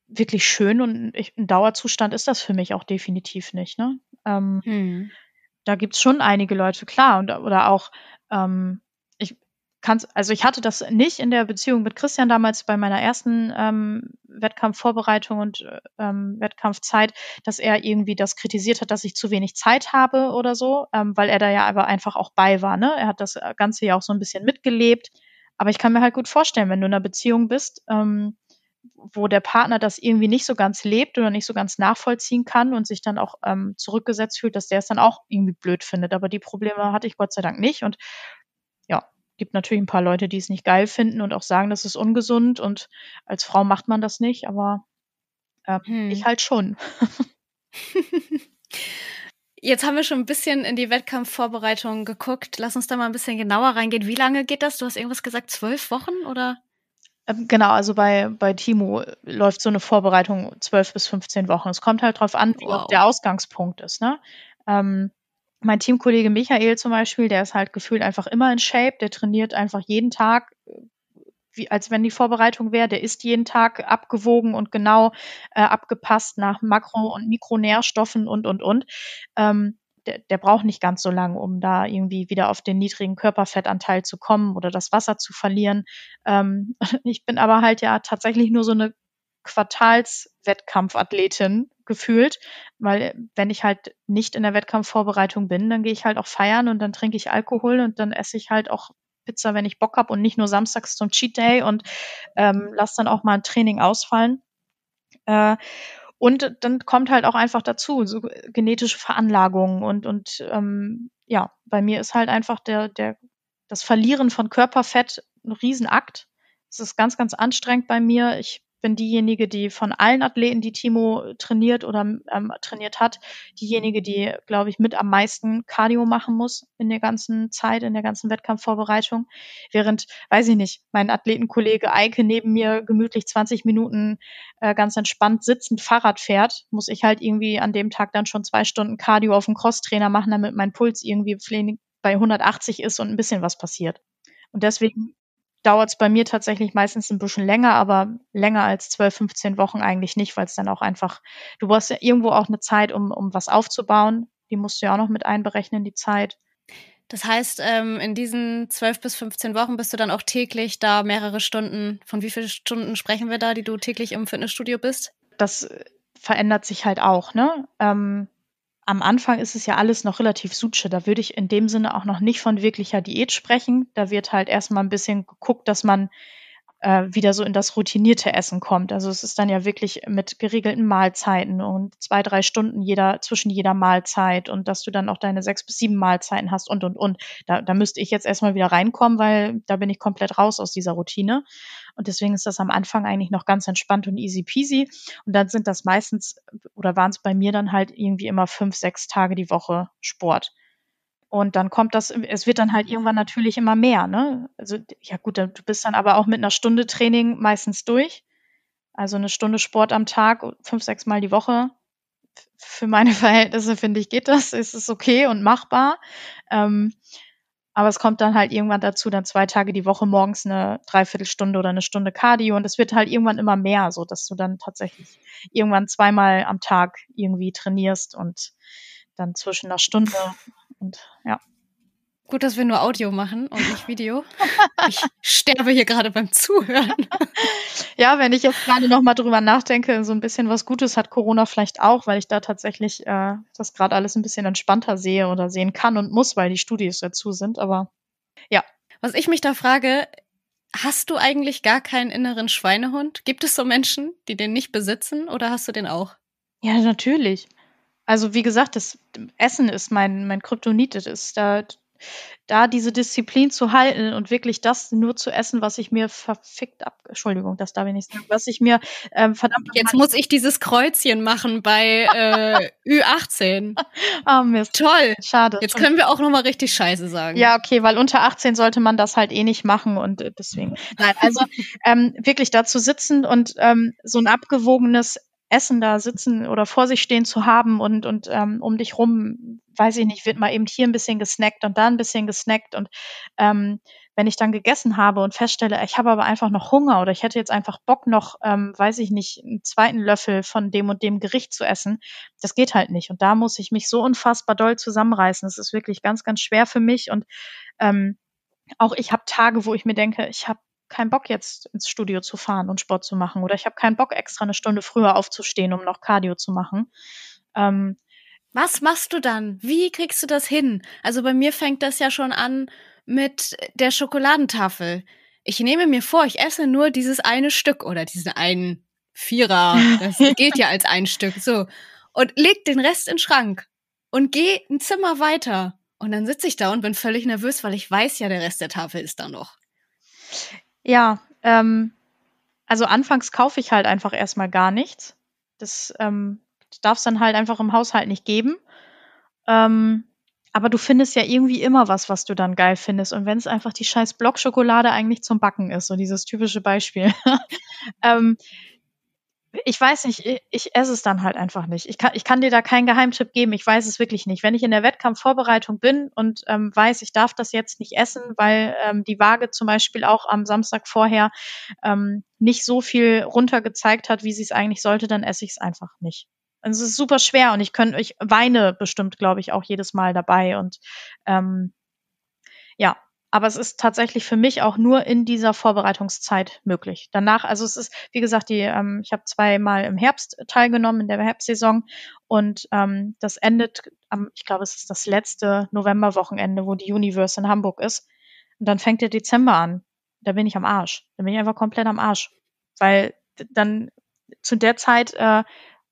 wirklich schön und ich, ein Dauerzustand ist das für mich auch definitiv nicht. Ne? Ähm, hm. Da gibt's schon einige Leute, klar, und, oder auch ähm, kannst, also ich hatte das nicht in der Beziehung mit Christian damals bei meiner ersten ähm, Wettkampfvorbereitung und ähm, Wettkampfzeit, dass er irgendwie das kritisiert hat, dass ich zu wenig Zeit habe oder so, ähm, weil er da ja aber einfach auch bei war. Ne? Er hat das Ganze ja auch so ein bisschen mitgelebt. Aber ich kann mir halt gut vorstellen, wenn du in einer Beziehung bist, ähm, wo der Partner das irgendwie nicht so ganz lebt oder nicht so ganz nachvollziehen kann und sich dann auch ähm, zurückgesetzt fühlt, dass der es dann auch irgendwie blöd findet. Aber die Probleme hatte ich Gott sei Dank nicht. Und gibt natürlich ein paar Leute, die es nicht geil finden und auch sagen, das ist ungesund und als Frau macht man das nicht, aber äh, hm. ich halt schon. [laughs] Jetzt haben wir schon ein bisschen in die Wettkampfvorbereitung geguckt. Lass uns da mal ein bisschen genauer reingehen. Wie lange geht das? Du hast irgendwas gesagt, zwölf Wochen oder? Ähm, genau, also bei, bei Timo läuft so eine Vorbereitung zwölf bis 15 Wochen. Es kommt halt drauf an, wie wow. der Ausgangspunkt ist. Ne? Ähm, mein Teamkollege Michael zum Beispiel, der ist halt gefühlt einfach immer in Shape, der trainiert einfach jeden Tag, wie, als wenn die Vorbereitung wäre, der ist jeden Tag abgewogen und genau äh, abgepasst nach Makro- und Mikronährstoffen und, und, und. Ähm, der, der braucht nicht ganz so lange, um da irgendwie wieder auf den niedrigen Körperfettanteil zu kommen oder das Wasser zu verlieren. Ähm, [laughs] ich bin aber halt ja tatsächlich nur so eine Quartalswettkampfathletin gefühlt, weil wenn ich halt nicht in der Wettkampfvorbereitung bin, dann gehe ich halt auch feiern und dann trinke ich Alkohol und dann esse ich halt auch Pizza, wenn ich Bock habe und nicht nur samstags zum Cheat Day und ähm, lass dann auch mal ein Training ausfallen. Äh, und dann kommt halt auch einfach dazu, so genetische Veranlagungen und, und ähm, ja, bei mir ist halt einfach der, der, das Verlieren von Körperfett ein Riesenakt. Es ist ganz, ganz anstrengend bei mir. Ich bin diejenige, die von allen Athleten, die Timo trainiert oder ähm, trainiert hat, diejenige, die, glaube ich, mit am meisten Cardio machen muss in der ganzen Zeit, in der ganzen Wettkampfvorbereitung. Während, weiß ich nicht, mein Athletenkollege Eike neben mir gemütlich 20 Minuten äh, ganz entspannt sitzend Fahrrad fährt, muss ich halt irgendwie an dem Tag dann schon zwei Stunden Cardio auf dem Crosstrainer machen, damit mein Puls irgendwie bei 180 ist und ein bisschen was passiert. Und deswegen dauert es bei mir tatsächlich meistens ein bisschen länger, aber länger als 12, 15 Wochen eigentlich nicht, weil es dann auch einfach, du brauchst ja irgendwo auch eine Zeit, um, um was aufzubauen. Die musst du ja auch noch mit einberechnen, die Zeit. Das heißt, ähm, in diesen 12 bis 15 Wochen bist du dann auch täglich da mehrere Stunden. Von wie vielen Stunden sprechen wir da, die du täglich im Fitnessstudio bist? Das verändert sich halt auch, ne? Ähm, am Anfang ist es ja alles noch relativ suche. Da würde ich in dem Sinne auch noch nicht von wirklicher Diät sprechen. Da wird halt erstmal ein bisschen geguckt, dass man äh, wieder so in das routinierte Essen kommt. Also es ist dann ja wirklich mit geregelten Mahlzeiten und zwei, drei Stunden jeder, zwischen jeder Mahlzeit und dass du dann auch deine sechs bis sieben Mahlzeiten hast und, und, und. Da, da müsste ich jetzt erstmal wieder reinkommen, weil da bin ich komplett raus aus dieser Routine. Und deswegen ist das am Anfang eigentlich noch ganz entspannt und easy peasy. Und dann sind das meistens, oder waren es bei mir dann halt irgendwie immer fünf, sechs Tage die Woche Sport. Und dann kommt das, es wird dann halt irgendwann natürlich immer mehr, ne? Also, ja gut, du bist dann aber auch mit einer Stunde Training meistens durch. Also eine Stunde Sport am Tag, fünf, sechs Mal die Woche. Für meine [laughs] Verhältnisse, finde ich, geht das. Ist es okay und machbar. Ähm, aber es kommt dann halt irgendwann dazu, dann zwei Tage die Woche morgens eine Dreiviertelstunde oder eine Stunde Cardio und es wird halt irgendwann immer mehr, so dass du dann tatsächlich irgendwann zweimal am Tag irgendwie trainierst und dann zwischen einer Stunde und ja. Gut, dass wir nur Audio machen und nicht Video. [laughs] Ich sterbe hier gerade beim Zuhören. [laughs] Ja, wenn ich jetzt gerade noch mal drüber nachdenke, so ein bisschen was Gutes hat Corona vielleicht auch, weil ich da tatsächlich äh, das gerade alles ein bisschen entspannter sehe oder sehen kann und muss, weil die Studios dazu sind. Aber ja. Was ich mich da frage, hast du eigentlich gar keinen inneren Schweinehund? Gibt es so Menschen, die den nicht besitzen oder hast du den auch? Ja, natürlich. Also wie gesagt, das Essen ist mein, mein Kryptonit. Das ist da, da diese Disziplin zu halten und wirklich das nur zu essen, was ich mir verfickt ab, Entschuldigung, das darf ich nicht sagen, was ich mir ähm, verdammt. Jetzt muss ich dieses Kreuzchen machen bei äh, Ü18. [laughs] Ah, oh, Mist. Toll. Schade. Jetzt können wir auch nochmal richtig Scheiße sagen. Ja, okay, weil unter 18 sollte man das halt eh nicht machen und äh, deswegen. Nein, also [laughs] ähm, wirklich da zu sitzen und ähm, so ein abgewogenes Essen da sitzen oder vor sich stehen zu haben und, und ähm, um dich rum, weiß ich nicht, wird mal eben hier ein bisschen gesnackt und da ein bisschen gesnackt und ähm, wenn ich dann gegessen habe und feststelle, ich habe aber einfach noch Hunger oder ich hätte jetzt einfach Bock noch, ähm, weiß ich nicht, einen zweiten Löffel von dem und dem Gericht zu essen, das geht halt nicht. Und da muss ich mich so unfassbar doll zusammenreißen. Das ist wirklich ganz, ganz schwer für mich und ähm, auch ich habe Tage, wo ich mir denke, ich habe keinen Bock jetzt ins Studio zu fahren und Sport zu machen oder ich habe keinen Bock extra eine Stunde früher aufzustehen, um noch Cardio zu machen. Ähm, was machst du dann? Wie kriegst du das hin? Also bei mir fängt das ja schon an mit der Schokoladentafel. Ich nehme mir vor, ich esse nur dieses eine Stück oder diesen einen Vierer. Das [laughs] geht ja als ein Stück. So. Und leg den Rest in den Schrank und geh ein Zimmer weiter. Und dann sitze ich da und bin völlig nervös, weil ich weiß ja, der Rest der Tafel ist da noch. Ja, ähm, also anfangs kaufe ich halt einfach erstmal gar nichts. Das ähm, darf es dann halt einfach im Haushalt nicht geben. Ähm, aber du findest ja irgendwie immer was, was du dann geil findest. Und wenn es einfach die scheiß Blockschokolade eigentlich zum Backen ist, so dieses typische Beispiel, [laughs] ähm, ich weiß nicht, ich, ich esse es dann halt einfach nicht. Ich kann, ich kann dir da keinen Geheimtipp geben. Ich weiß es wirklich nicht. Wenn ich in der Wettkampfvorbereitung bin und ähm, weiß, ich darf das jetzt nicht essen, weil ähm, die Waage zum Beispiel auch am Samstag vorher ähm, nicht so viel runtergezeigt hat, wie sie es eigentlich sollte, dann esse ich es einfach nicht. Also es ist super schwer und ich könnte, ich weine bestimmt, glaube ich, auch jedes Mal dabei und ähm, ja, aber es ist tatsächlich für mich auch nur in dieser Vorbereitungszeit möglich. Danach, also es ist, wie gesagt, die, ähm, ich habe zweimal im Herbst teilgenommen in der Herbstsaison und ähm, das endet am, ich glaube, es ist das letzte Novemberwochenende, wo die Universe in Hamburg ist. Und dann fängt der Dezember an. Da bin ich am Arsch. Da bin ich einfach komplett am Arsch. Weil dann zu der Zeit äh,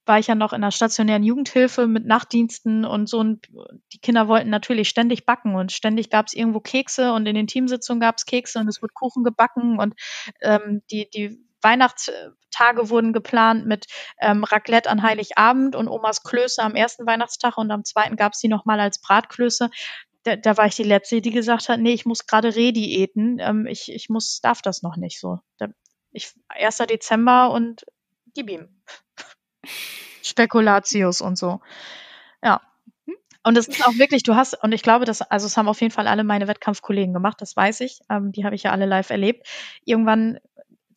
war ich ja noch in der stationären Jugendhilfe mit Nachtdiensten und so. Und die Kinder wollten natürlich ständig backen und ständig gab es irgendwo Kekse und in den Teamsitzungen gab es Kekse und es wurde Kuchen gebacken und ähm, die, die Weihnachtstage wurden geplant mit ähm, Raclette an Heiligabend und Omas Klöße am ersten Weihnachtstag und am zweiten gab es die nochmal als Bratklöße. Da, da war ich die Letzte, die gesagt hat, nee, ich muss gerade Rediäten, ähm, ich, ich muss, darf das noch nicht so. Da, ich, 1. Dezember und gib ihm. Spekulatius und so. Ja. Und es ist auch wirklich, du hast, und ich glaube, dass, also es haben auf jeden Fall alle meine Wettkampfkollegen gemacht, das weiß ich. Ähm, die habe ich ja alle live erlebt. Irgendwann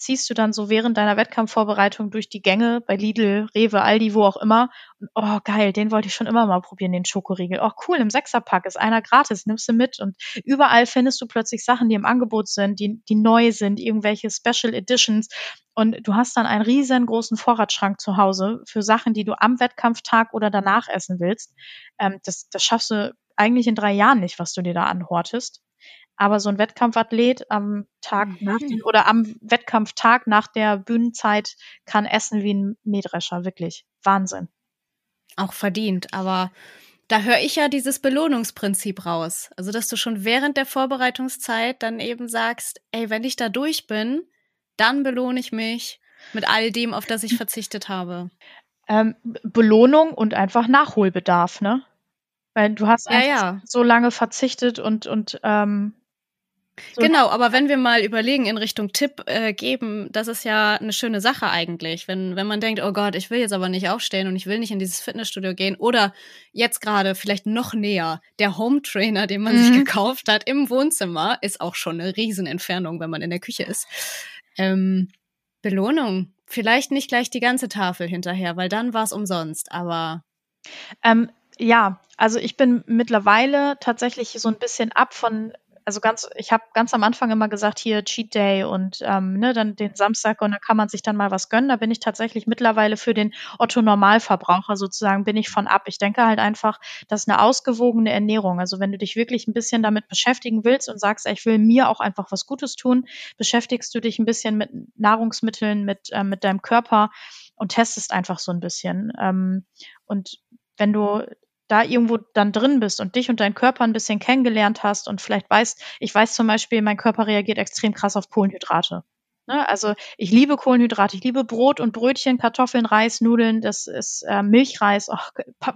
ziehst du dann so während deiner Wettkampfvorbereitung durch die Gänge bei Lidl, Rewe, Aldi, wo auch immer. Und, oh, geil, den wollte ich schon immer mal probieren, den Schokoriegel. Oh, cool, im Sechserpack ist einer gratis, nimmst du mit. Und überall findest du plötzlich Sachen, die im Angebot sind, die, die neu sind, irgendwelche Special Editions. Und du hast dann einen riesengroßen Vorratsschrank zu Hause für Sachen, die du am Wettkampftag oder danach essen willst. Ähm, das, das schaffst du eigentlich in drei Jahren nicht, was du dir da anhortest. Aber so ein Wettkampfathlet am Tag mhm. nach den, oder am Wettkampftag nach der Bühnenzeit kann essen wie ein Mähdrescher, wirklich. Wahnsinn. Auch verdient, aber da höre ich ja dieses Belohnungsprinzip raus. Also, dass du schon während der Vorbereitungszeit dann eben sagst, ey, wenn ich da durch bin, dann belohne ich mich mit all dem, auf das ich verzichtet habe. Ähm, Belohnung und einfach Nachholbedarf, ne? Weil du hast ja, ja. so lange verzichtet und, und ähm, so genau, aber wenn wir mal überlegen in Richtung Tipp äh, geben, das ist ja eine schöne Sache eigentlich. Wenn, wenn man denkt, oh Gott, ich will jetzt aber nicht aufstehen und ich will nicht in dieses Fitnessstudio gehen oder jetzt gerade vielleicht noch näher, der Home Trainer, den man mhm. sich gekauft hat im Wohnzimmer, ist auch schon eine Riesenentfernung, wenn man in der Küche ist. Ähm, Belohnung. Vielleicht nicht gleich die ganze Tafel hinterher, weil dann war es umsonst, aber. Ähm, ja, also ich bin mittlerweile tatsächlich so ein bisschen ab von also ganz, ich habe ganz am Anfang immer gesagt, hier Cheat Day und ähm, ne, dann den Samstag und da kann man sich dann mal was gönnen. Da bin ich tatsächlich mittlerweile für den Otto Normalverbraucher sozusagen bin ich von ab. Ich denke halt einfach, dass eine ausgewogene Ernährung, also wenn du dich wirklich ein bisschen damit beschäftigen willst und sagst, ich will mir auch einfach was Gutes tun, beschäftigst du dich ein bisschen mit Nahrungsmitteln, mit, äh, mit deinem Körper und testest einfach so ein bisschen. Ähm, und wenn du da irgendwo dann drin bist und dich und deinen Körper ein bisschen kennengelernt hast und vielleicht weißt, ich weiß zum Beispiel, mein Körper reagiert extrem krass auf Kohlenhydrate. Ne? Also ich liebe Kohlenhydrate, ich liebe Brot und Brötchen, Kartoffeln, Reis, Nudeln, das ist äh, Milchreis, oh,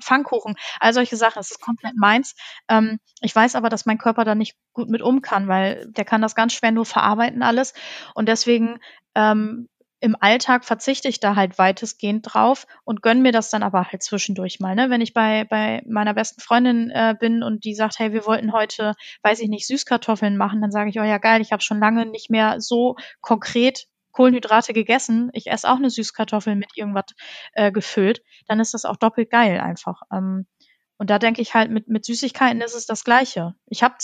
Pfannkuchen, all solche Sachen, das ist komplett meins. Ähm, ich weiß aber, dass mein Körper da nicht gut mit um kann, weil der kann das ganz schwer nur verarbeiten alles. Und deswegen ähm, im Alltag verzichte ich da halt weitestgehend drauf und gönne mir das dann aber halt zwischendurch mal. Ne? Wenn ich bei, bei meiner besten Freundin äh, bin und die sagt, hey, wir wollten heute, weiß ich nicht, Süßkartoffeln machen, dann sage ich, oh ja geil, ich habe schon lange nicht mehr so konkret Kohlenhydrate gegessen. Ich esse auch eine Süßkartoffel mit irgendwas äh, gefüllt. Dann ist das auch doppelt geil einfach. Ähm, und da denke ich halt, mit, mit Süßigkeiten ist es das Gleiche. Ich habe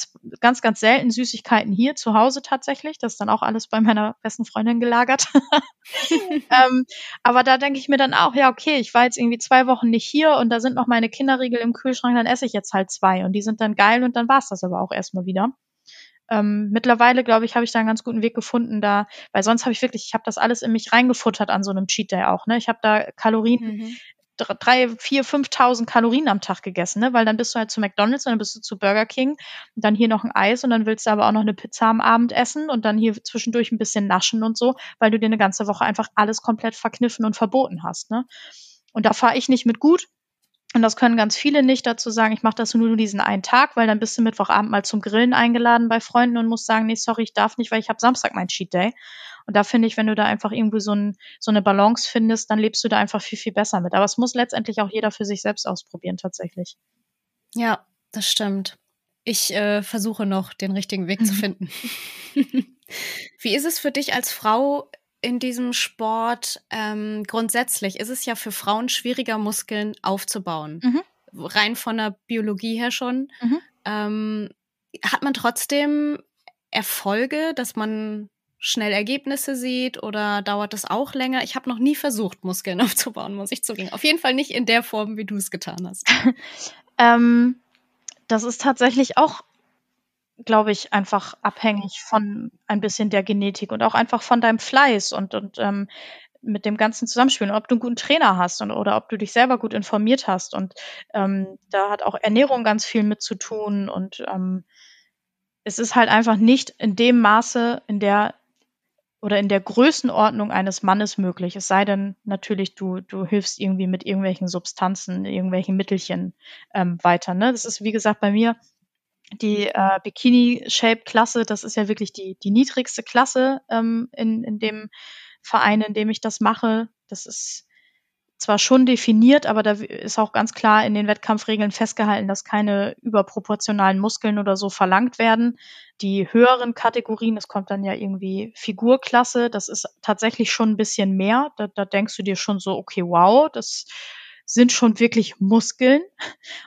ganz, ganz selten Süßigkeiten hier zu Hause tatsächlich. Das ist dann auch alles bei meiner besten Freundin gelagert. [laughs] [laughs] ähm, aber da denke ich mir dann auch, ja, okay, ich war jetzt irgendwie zwei Wochen nicht hier und da sind noch meine Kinderriegel im Kühlschrank, dann esse ich jetzt halt zwei. Und die sind dann geil und dann war's das aber auch erstmal wieder. Ähm, mittlerweile, glaube ich, habe ich da einen ganz guten Weg gefunden, da, weil sonst habe ich wirklich, ich habe das alles in mich reingefuttert an so einem Cheat Day auch. Ne? Ich habe da Kalorien mhm drei, vier, fünftausend Kalorien am Tag gegessen, ne? Weil dann bist du halt zu McDonalds und dann bist du zu Burger King und dann hier noch ein Eis und dann willst du aber auch noch eine Pizza am Abend essen und dann hier zwischendurch ein bisschen naschen und so, weil du dir eine ganze Woche einfach alles komplett verkniffen und verboten hast, ne? Und da fahre ich nicht mit gut. Und das können ganz viele nicht dazu sagen, ich mache das nur diesen einen Tag, weil dann bist du Mittwochabend mal zum Grillen eingeladen bei Freunden und musst sagen, nee, sorry, ich darf nicht, weil ich habe Samstag mein Cheat Day. Und da finde ich, wenn du da einfach irgendwie so, ein, so eine Balance findest, dann lebst du da einfach viel, viel besser mit. Aber es muss letztendlich auch jeder für sich selbst ausprobieren, tatsächlich. Ja, das stimmt. Ich äh, versuche noch, den richtigen Weg zu [laughs] finden. [laughs] Wie ist es für dich als Frau in diesem Sport ähm, grundsätzlich? Ist es ja für Frauen schwieriger, Muskeln aufzubauen. Mhm. Rein von der Biologie her schon. Mhm. Ähm, hat man trotzdem Erfolge, dass man schnell Ergebnisse sieht oder dauert das auch länger? Ich habe noch nie versucht, Muskeln [laughs] aufzubauen, muss ich zugeben. Auf jeden Fall nicht in der Form, wie du es getan hast. [laughs] ähm, das ist tatsächlich auch, glaube ich, einfach abhängig von ein bisschen der Genetik und auch einfach von deinem Fleiß und, und ähm, mit dem ganzen Zusammenspielen, ob du einen guten Trainer hast und, oder ob du dich selber gut informiert hast. Und ähm, da hat auch Ernährung ganz viel mit zu tun und ähm, es ist halt einfach nicht in dem Maße, in der oder in der Größenordnung eines Mannes möglich. Es sei denn natürlich, du, du hilfst irgendwie mit irgendwelchen Substanzen, irgendwelchen Mittelchen ähm, weiter. Ne? Das ist, wie gesagt, bei mir die äh, Bikini-Shape-Klasse, das ist ja wirklich die, die niedrigste Klasse ähm, in, in dem Verein, in dem ich das mache. Das ist zwar schon definiert, aber da ist auch ganz klar in den Wettkampfregeln festgehalten, dass keine überproportionalen Muskeln oder so verlangt werden. Die höheren Kategorien, es kommt dann ja irgendwie Figurklasse, das ist tatsächlich schon ein bisschen mehr. Da, da denkst du dir schon so, okay, wow, das sind schon wirklich Muskeln.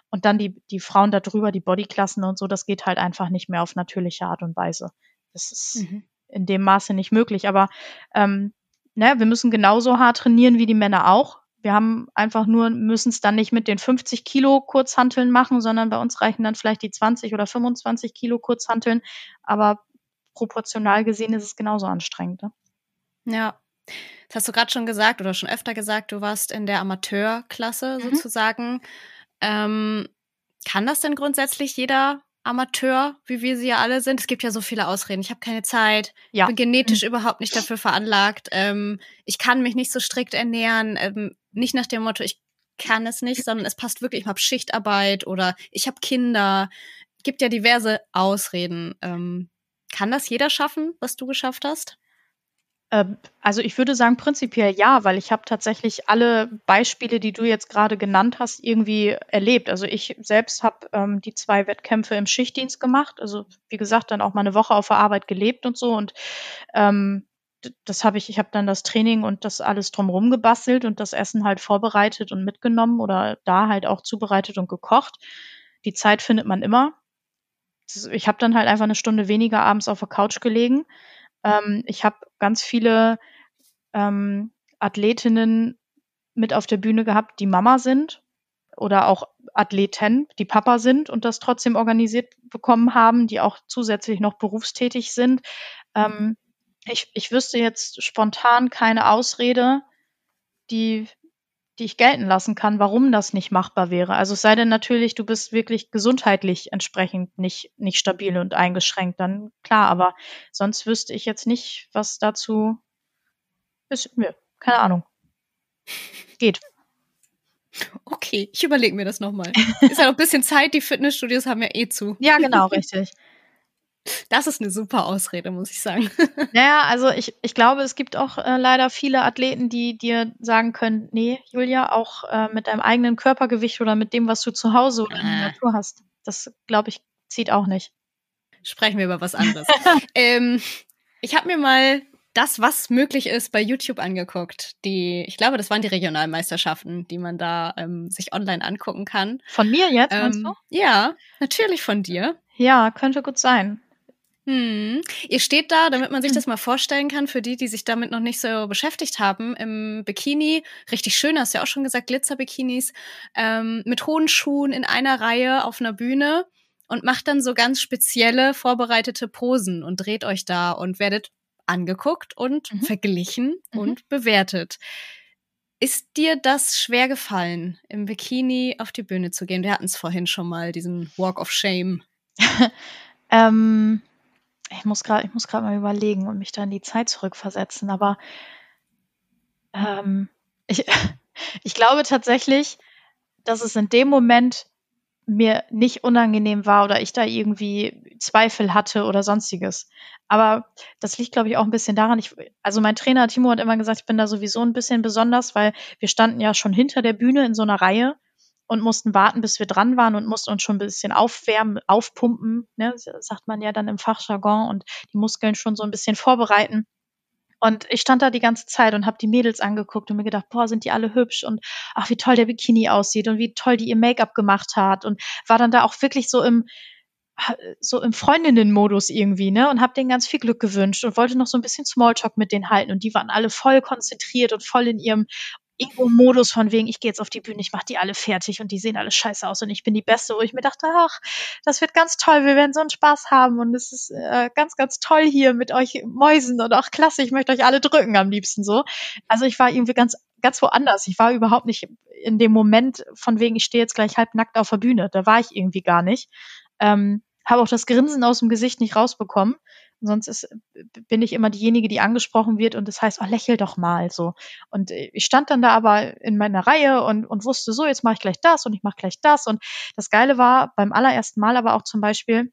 Und dann die, die Frauen da drüber, die Bodyklassen und so, das geht halt einfach nicht mehr auf natürliche Art und Weise. Das ist mhm. in dem Maße nicht möglich. Aber ähm, ne, wir müssen genauso hart trainieren wie die Männer auch wir haben einfach nur, müssen es dann nicht mit den 50 Kilo Kurzhanteln machen, sondern bei uns reichen dann vielleicht die 20 oder 25 Kilo Kurzhanteln. Aber proportional gesehen ist es genauso anstrengend. Ne? Ja. Das hast du gerade schon gesagt oder schon öfter gesagt, du warst in der Amateurklasse mhm. sozusagen. Ähm, kann das denn grundsätzlich jeder Amateur, wie wir sie ja alle sind? Es gibt ja so viele Ausreden. Ich habe keine Zeit, ja. bin genetisch mhm. überhaupt nicht dafür veranlagt. Ähm, ich kann mich nicht so strikt ernähren. Ähm, nicht nach dem Motto, ich kann es nicht, sondern es passt wirklich. Ich habe Schichtarbeit oder ich habe Kinder. Gibt ja diverse Ausreden. Ähm, kann das jeder schaffen, was du geschafft hast? Ähm, also ich würde sagen prinzipiell ja, weil ich habe tatsächlich alle Beispiele, die du jetzt gerade genannt hast, irgendwie erlebt. Also ich selbst habe ähm, die zwei Wettkämpfe im Schichtdienst gemacht. Also wie gesagt, dann auch mal eine Woche auf der Arbeit gelebt und so. Und ähm, das habe ich, ich habe dann das Training und das alles drumherum gebastelt und das Essen halt vorbereitet und mitgenommen oder da halt auch zubereitet und gekocht. Die Zeit findet man immer. Ich habe dann halt einfach eine Stunde weniger abends auf der Couch gelegen ähm, ich habe ganz viele ähm, Athletinnen mit auf der Bühne gehabt, die Mama sind oder auch Athleten, die Papa sind und das trotzdem organisiert bekommen haben, die auch zusätzlich noch berufstätig sind. Ähm, ich, ich wüsste jetzt spontan keine Ausrede, die die ich gelten lassen kann, warum das nicht machbar wäre. Also es sei denn natürlich, du bist wirklich gesundheitlich entsprechend nicht, nicht stabil und eingeschränkt, dann klar, aber sonst wüsste ich jetzt nicht, was dazu ist. Mir, keine Ahnung. Geht. Okay, ich überlege mir das nochmal. [laughs] Ist ja noch ein bisschen Zeit, die Fitnessstudios haben ja eh zu. Ja, genau, richtig. Das ist eine super Ausrede, muss ich sagen. [laughs] Naja, also ich, ich glaube, es gibt auch äh, leider viele Athleten, die dir sagen können, nee, Julia, auch äh, mit deinem eigenen Körpergewicht oder mit dem, was du zu Hause oder in der äh. Natur hast. Das, glaube ich, zieht auch nicht. Sprechen wir über was anderes. [laughs] ähm, ich habe mir mal das, was möglich ist, bei YouTube angeguckt. Die, ich glaube, das waren die Regionalmeisterschaften, die man da ähm, sich online angucken kann. Von mir jetzt, ähm, meinst du? Ja, natürlich von dir. Ja, könnte gut sein. Hm. Ihr steht da, damit man sich das mal vorstellen kann, für die, die sich damit noch nicht so beschäftigt haben, im Bikini, richtig schön, hast du ja auch schon gesagt, Glitzerbikinis, ähm, mit hohen Schuhen in einer Reihe auf einer Bühne und macht dann so ganz spezielle vorbereitete Posen und dreht euch da und werdet angeguckt und mhm. verglichen mhm. und bewertet. Ist dir das schwer gefallen, im Bikini auf die Bühne zu gehen? Wir hatten es vorhin schon mal, diesen Walk of Shame. [laughs] ähm, ich muss gerade, ich muss gerade mal überlegen und mich da in die Zeit zurückversetzen, aber ähm, ich, [laughs] ich glaube tatsächlich, dass es in dem Moment mir nicht unangenehm war oder ich da irgendwie Zweifel hatte oder sonstiges. Aber das liegt, glaube ich, auch ein bisschen daran. Ich, also mein Trainer Timo hat immer gesagt, ich bin da sowieso ein bisschen besonders, weil wir standen ja schon hinter der Bühne in so einer Reihe und mussten warten, bis wir dran waren und mussten uns schon ein bisschen aufwärmen, aufpumpen, ne, sagt man ja dann im Fachjargon und die Muskeln schon so ein bisschen vorbereiten. Und ich stand da die ganze Zeit und habe die Mädels angeguckt und mir gedacht, boah, sind die alle hübsch und ach, wie toll der Bikini aussieht und wie toll die ihr Make-up gemacht hat und war dann da auch wirklich so im so im Freundinnen-Modus irgendwie, ne, und habe denen ganz viel Glück gewünscht und wollte noch so ein bisschen Smalltalk mit denen halten und die waren alle voll konzentriert und voll in ihrem Ego-Modus von wegen, ich gehe jetzt auf die Bühne, ich mache die alle fertig und die sehen alle scheiße aus und ich bin die Beste, wo ich mir dachte, ach, das wird ganz toll, wir werden so einen Spaß haben und es ist äh, ganz, ganz toll hier mit euch Mäusen und auch klasse, ich möchte euch alle drücken am liebsten so. Also ich war irgendwie ganz, ganz woanders. Ich war überhaupt nicht in dem Moment von wegen, ich stehe jetzt gleich halb nackt auf der Bühne. Da war ich irgendwie gar nicht. Ähm, habe auch das Grinsen aus dem Gesicht nicht rausbekommen. Sonst ist, bin ich immer diejenige, die angesprochen wird und das heißt, oh, lächel doch mal so. Und äh, ich stand dann da aber in meiner Reihe und, und wusste so, jetzt mache ich gleich das und ich mache gleich das. Und das Geile war beim allerersten Mal aber auch zum Beispiel,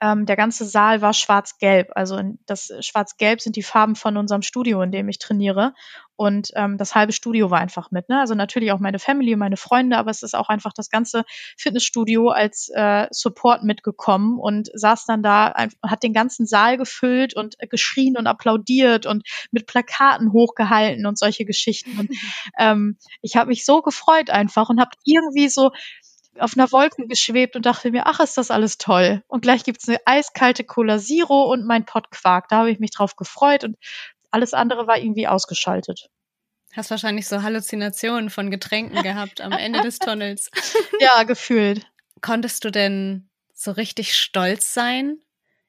ähm, der ganze Saal war schwarz-gelb. Also das schwarz-gelb sind die Farben von unserem Studio, in dem ich trainiere. Und ähm, das halbe Studio war einfach mit. Ne? Also natürlich auch meine Family, meine Freunde, aber es ist auch einfach das ganze Fitnessstudio als äh, Support mitgekommen und saß dann da, hat den ganzen Saal gefüllt und geschrien und applaudiert und mit Plakaten hochgehalten und solche Geschichten. Und [laughs] ähm, ich habe mich so gefreut einfach und habe irgendwie so auf einer Wolke geschwebt und dachte mir, ach, ist das alles toll. Und gleich gibt's eine eiskalte Cola Zero und mein Pott Quark. Da habe ich mich drauf gefreut und alles andere war irgendwie ausgeschaltet. Hast wahrscheinlich so Halluzinationen von Getränken [laughs] gehabt am Ende des Tunnels. [laughs] ja, gefühlt. Konntest du denn so richtig stolz sein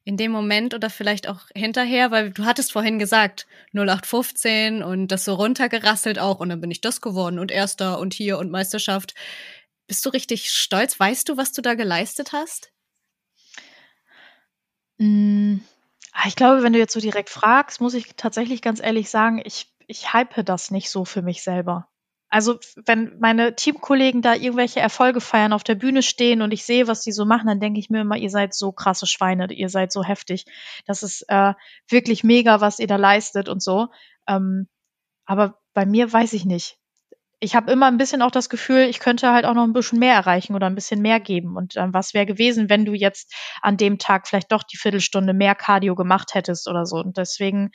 in dem Moment oder vielleicht auch hinterher? Weil du hattest vorhin gesagt, 0815 und das so runtergerasselt auch und dann bin ich das geworden und Erster und hier und Meisterschaft. Bist du richtig stolz? Weißt du, was du da geleistet hast? Mm, ah, ich glaube, wenn du jetzt so direkt fragst, muss ich tatsächlich ganz ehrlich sagen, ich, ich hype das nicht so für mich selber. Also, wenn meine Teamkollegen da irgendwelche Erfolge feiern, auf der Bühne stehen und ich sehe, was die so machen, dann denke ich mir immer, ihr seid so krasse Schweine, ihr seid so heftig. Das ist äh, wirklich mega, was ihr da leistet und so. Ähm, aber bei mir weiß ich nicht ich habe immer ein bisschen auch das Gefühl, ich könnte halt auch noch ein bisschen mehr erreichen oder ein bisschen mehr geben. Und ähm, was wäre gewesen, wenn du jetzt an dem Tag vielleicht doch die Viertelstunde mehr Cardio gemacht hättest oder so. Und deswegen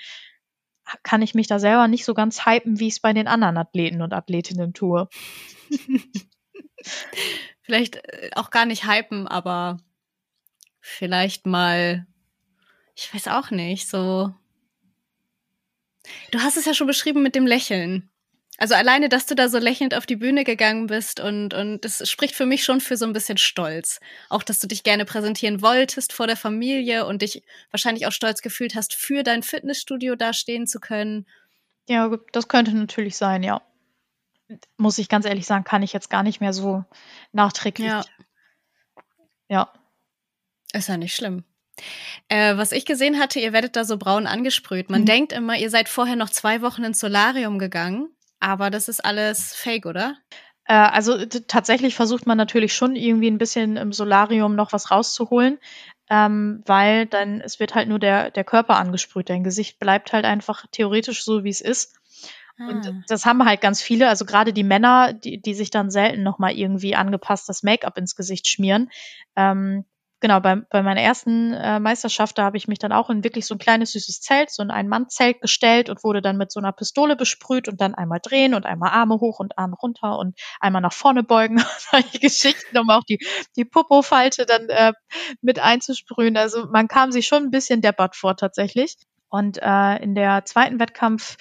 kann ich mich da selber nicht so ganz hypen, wie ich es bei den anderen Athleten und Athletinnen tue. [laughs] vielleicht äh, auch gar nicht hypen, aber vielleicht mal, ich weiß auch nicht, so. Du hast es ja schon beschrieben mit dem Lächeln. Also alleine, dass du da so lächelnd auf die Bühne gegangen bist und, und das spricht für mich schon für so ein bisschen Stolz. Auch, dass du dich gerne präsentieren wolltest vor der Familie und dich wahrscheinlich auch stolz gefühlt hast, für dein Fitnessstudio da stehen zu können. Ja, das könnte natürlich sein, ja. Muss ich ganz ehrlich sagen, kann ich jetzt gar nicht mehr so nachträglich. Ja. ja. Ist ja nicht schlimm. Äh, was ich gesehen hatte, ihr werdet da so braun angesprüht. Man mhm. denkt immer, ihr seid vorher noch zwei Wochen ins Solarium gegangen. Aber das ist alles fake, oder? Äh, also tatsächlich versucht man natürlich schon irgendwie ein bisschen im Solarium noch was rauszuholen, ähm, weil dann es wird halt nur der, der Körper angesprüht. Dein Gesicht bleibt halt einfach theoretisch so, wie es ist. Ah. Und das haben halt ganz viele, also gerade die Männer, die, die sich dann selten nochmal irgendwie angepasstes Make-up ins Gesicht schmieren. Ähm, genau, bei, bei meiner ersten äh, Meisterschaft, da habe ich mich dann auch in wirklich so ein kleines süßes Zelt, so ein Ein-Mann-Zelt gestellt und wurde dann mit so einer Pistole besprüht und dann einmal drehen und einmal Arme hoch und Arme runter und einmal nach vorne beugen. [laughs] Solche Geschichten, um auch die, die Popo-Falte dann äh, mit einzusprühen. Also man kam sich schon ein bisschen deppert vor tatsächlich. Und äh, in der zweiten Wettkampf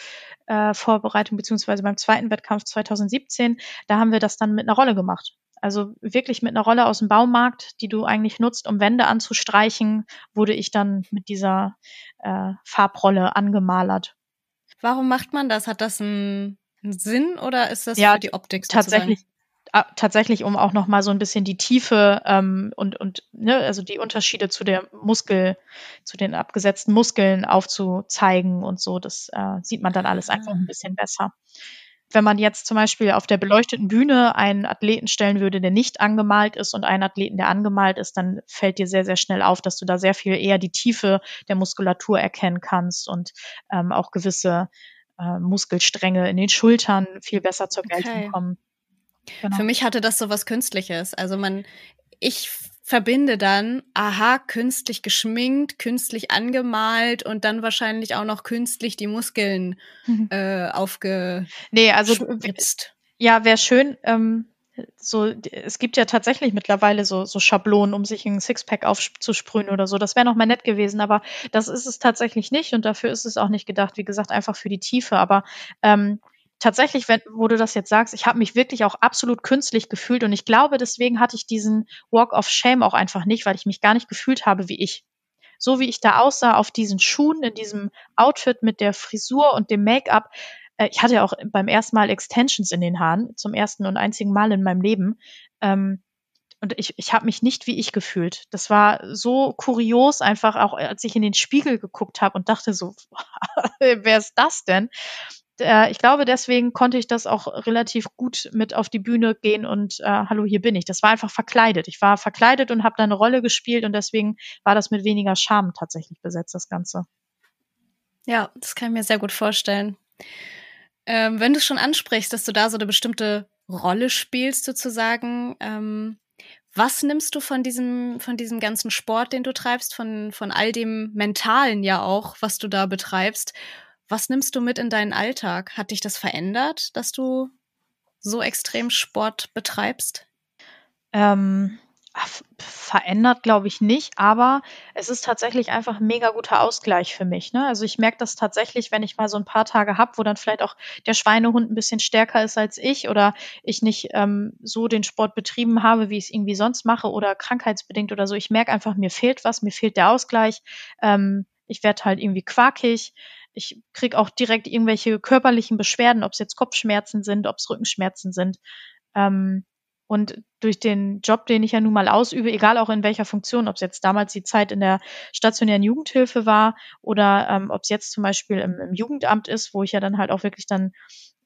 äh, Vorbereitung beziehungsweise beim zweiten Wettkampf 2017, da haben wir das dann mit einer Rolle gemacht. Also wirklich mit einer Rolle aus dem Baumarkt, die du eigentlich nutzt, um Wände anzustreichen, wurde ich dann mit dieser äh, Farbrolle angemalert. Warum macht man das? Hat das einen, einen Sinn oder ist das ja, für die Optik tatsächlich? tatsächlich, um auch noch mal so ein bisschen die Tiefe ähm, und und ne, also die Unterschiede zu der Muskel, zu den abgesetzten Muskeln aufzuzeigen und so. Das äh, sieht man dann alles einfach ein bisschen besser wenn man jetzt zum Beispiel auf der beleuchteten Bühne einen Athleten stellen würde, der nicht angemalt ist und einen Athleten, der angemalt ist, dann fällt dir sehr, sehr schnell auf, dass du da sehr viel eher die Tiefe der Muskulatur erkennen kannst und ähm, auch gewisse äh, Muskelstränge in den Schultern viel besser zur Geltung okay. kommen. Genau. Für mich hatte das so was Künstliches. Also man, ich verbinde dann, aha, künstlich geschminkt, künstlich angemalt und dann wahrscheinlich auch noch künstlich die Muskeln mhm. äh, aufge. Nee, also ja, wäre schön. Ähm, so, es gibt ja tatsächlich mittlerweile so, so Schablonen, um sich ein Sixpack aufzusprühen oder so. Das wäre noch mal nett gewesen, aber das ist es tatsächlich nicht und dafür ist es auch nicht gedacht. Wie gesagt, einfach für die Tiefe. Aber ähm, tatsächlich, wenn, wo du das jetzt sagst, ich habe mich wirklich auch absolut künstlich gefühlt und ich glaube, deswegen hatte ich diesen Walk of Shame auch einfach nicht, weil ich mich gar nicht gefühlt habe wie ich. So wie ich da aussah auf diesen Schuhen, in diesem Outfit mit der Frisur und dem Make-up. Äh, ich hatte auch beim ersten Mal Extensions in den Haaren, zum ersten und einzigen Mal in meinem Leben. Ähm, und ich, ich habe mich nicht wie ich gefühlt. Das war so kurios, einfach auch als ich in den Spiegel geguckt habe und dachte so, [laughs] wer ist das denn? Äh, ich glaube, deswegen konnte ich das auch relativ gut mit auf die Bühne gehen und äh, hallo, hier bin ich. Das war einfach verkleidet. Ich war verkleidet und habe da eine Rolle gespielt und deswegen war das mit weniger Scham tatsächlich besetzt, das Ganze. Ja, das kann ich mir sehr gut vorstellen. Ähm, wenn du schon ansprichst, dass du da so eine bestimmte Rolle spielst, sozusagen, ähm, was nimmst du von diesem, von diesem ganzen Sport, den du treibst, von, von all dem Mentalen ja auch, was du da betreibst? Was nimmst du mit in deinen Alltag? Hat dich das verändert, dass du so extrem Sport betreibst? Ähm, verändert, glaube ich nicht, aber es ist tatsächlich einfach ein mega guter Ausgleich für mich. Ne? Also ich merke das tatsächlich, wenn ich mal so ein paar Tage habe, wo dann vielleicht auch der Schweinehund ein bisschen stärker ist als ich oder ich nicht ähm, so den Sport betrieben habe, wie ich es irgendwie sonst mache oder krankheitsbedingt oder so. Ich merke einfach, mir fehlt was, mir fehlt der Ausgleich. Ähm, ich werde halt irgendwie quakig. Ich kriege auch direkt irgendwelche körperlichen Beschwerden, ob es jetzt Kopfschmerzen sind, ob es Rückenschmerzen sind. Ähm, und durch den Job, den ich ja nun mal ausübe, egal auch in welcher Funktion, ob es jetzt damals die Zeit in der stationären Jugendhilfe war oder ähm, ob es jetzt zum Beispiel im, im, Jugendamt ist, wo ich ja dann halt auch wirklich dann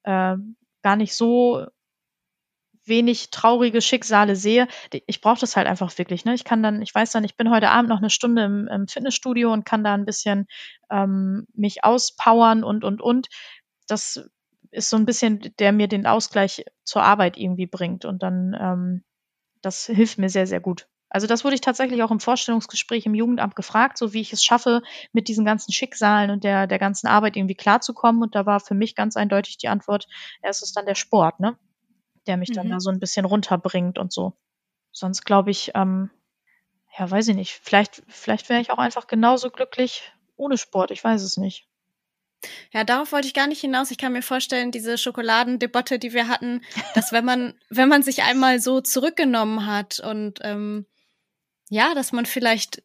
äh, gar nicht so wenig traurige Schicksale sehe. Ich brauche das halt einfach wirklich. Ne? Ich kann dann, ich weiß dann, ich bin heute Abend noch eine Stunde im, im Fitnessstudio und kann da ein bisschen ähm, mich auspowern und und und. Das ist so ein bisschen, der mir den Ausgleich zur Arbeit irgendwie bringt. Und dann, ähm, das hilft mir sehr, sehr gut. Also das wurde ich tatsächlich auch im Vorstellungsgespräch im Jugendamt gefragt, so wie ich es schaffe, mit diesen ganzen Schicksalen und der, der ganzen Arbeit irgendwie klarzukommen. Und da war für mich ganz eindeutig die Antwort, es ist dann der Sport, ne? Der mich mhm. dann da so ein bisschen runterbringt und so. Sonst glaube ich, ähm, ja, weiß ich nicht. Vielleicht, vielleicht wäre ich auch einfach genauso glücklich ohne Sport. Ich weiß es nicht. Ja, darauf wollte ich gar nicht hinaus. Ich kann mir vorstellen, diese Schokoladendebatte, die wir hatten, dass wenn man, [laughs] wenn man sich einmal so zurückgenommen hat und ähm, ja, dass man vielleicht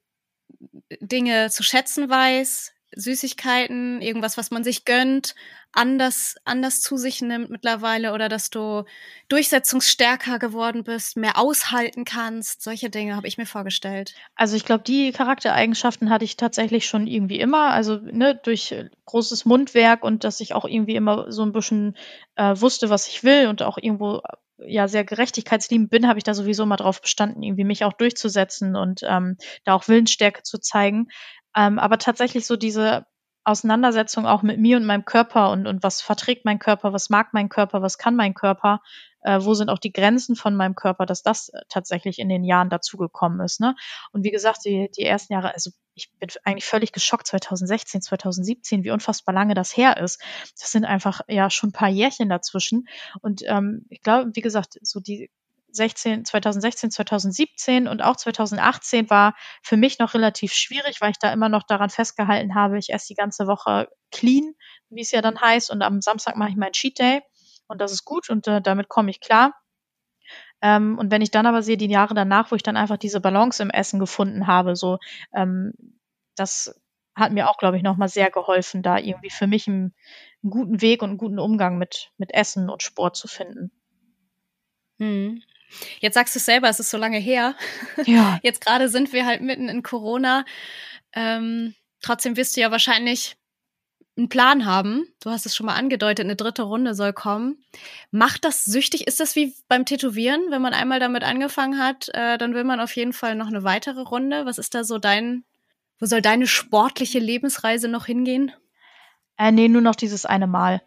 Dinge zu schätzen weiß, Süßigkeiten, irgendwas, was man sich gönnt, anders, anders zu sich nimmt mittlerweile oder dass du durchsetzungsstärker geworden bist, mehr aushalten kannst. Solche Dinge habe ich mir vorgestellt. Also ich glaube, die Charaktereigenschaften hatte ich tatsächlich schon irgendwie immer. Also ne, durch großes Mundwerk und dass ich auch irgendwie immer so ein bisschen äh, wusste, was ich will und auch irgendwo ja sehr gerechtigkeitsliebend bin, habe ich da sowieso mal drauf bestanden, irgendwie mich auch durchzusetzen und ähm, da auch Willensstärke zu zeigen. Ähm, aber tatsächlich so diese Auseinandersetzung auch mit mir und meinem Körper und, und was verträgt mein Körper, was mag mein Körper, was kann mein Körper, äh, wo sind auch die Grenzen von meinem Körper, dass das äh, tatsächlich in den Jahren dazugekommen ist. Ne? Und wie gesagt, die, die ersten Jahre, also ich bin eigentlich völlig geschockt, 2016, 2017, wie unfassbar lange das her ist. Das sind einfach ja schon ein paar Jährchen dazwischen. Und ähm, ich glaube, wie gesagt, so die 16, 2016, 2017 und auch 2018 war für mich noch relativ schwierig, weil ich da immer noch daran festgehalten habe, ich esse die ganze Woche clean, wie es ja dann heißt, und am Samstag mache ich meinen Cheat Day und das ist gut und äh, damit komme ich klar. Ähm, und wenn ich dann aber sehe, die Jahre danach, wo ich dann einfach diese Balance im Essen gefunden habe, so, ähm, das hat mir auch, glaube ich, nochmal sehr geholfen, da irgendwie für mich einen, einen, guten Weg und einen guten Umgang mit, mit Essen und Sport zu finden. Hm. Jetzt sagst du es selber, es ist so lange her. Ja. [laughs] Jetzt gerade sind wir halt mitten in Corona. Ähm, trotzdem wirst du ja wahrscheinlich einen Plan haben. Du hast es schon mal angedeutet, eine dritte Runde soll kommen. Macht das süchtig? Ist das wie beim Tätowieren? Wenn man einmal damit angefangen hat, äh, dann will man auf jeden Fall noch eine weitere Runde. Was ist da so dein, wo soll deine sportliche Lebensreise noch hingehen? Äh, nee, nur noch dieses eine Mal.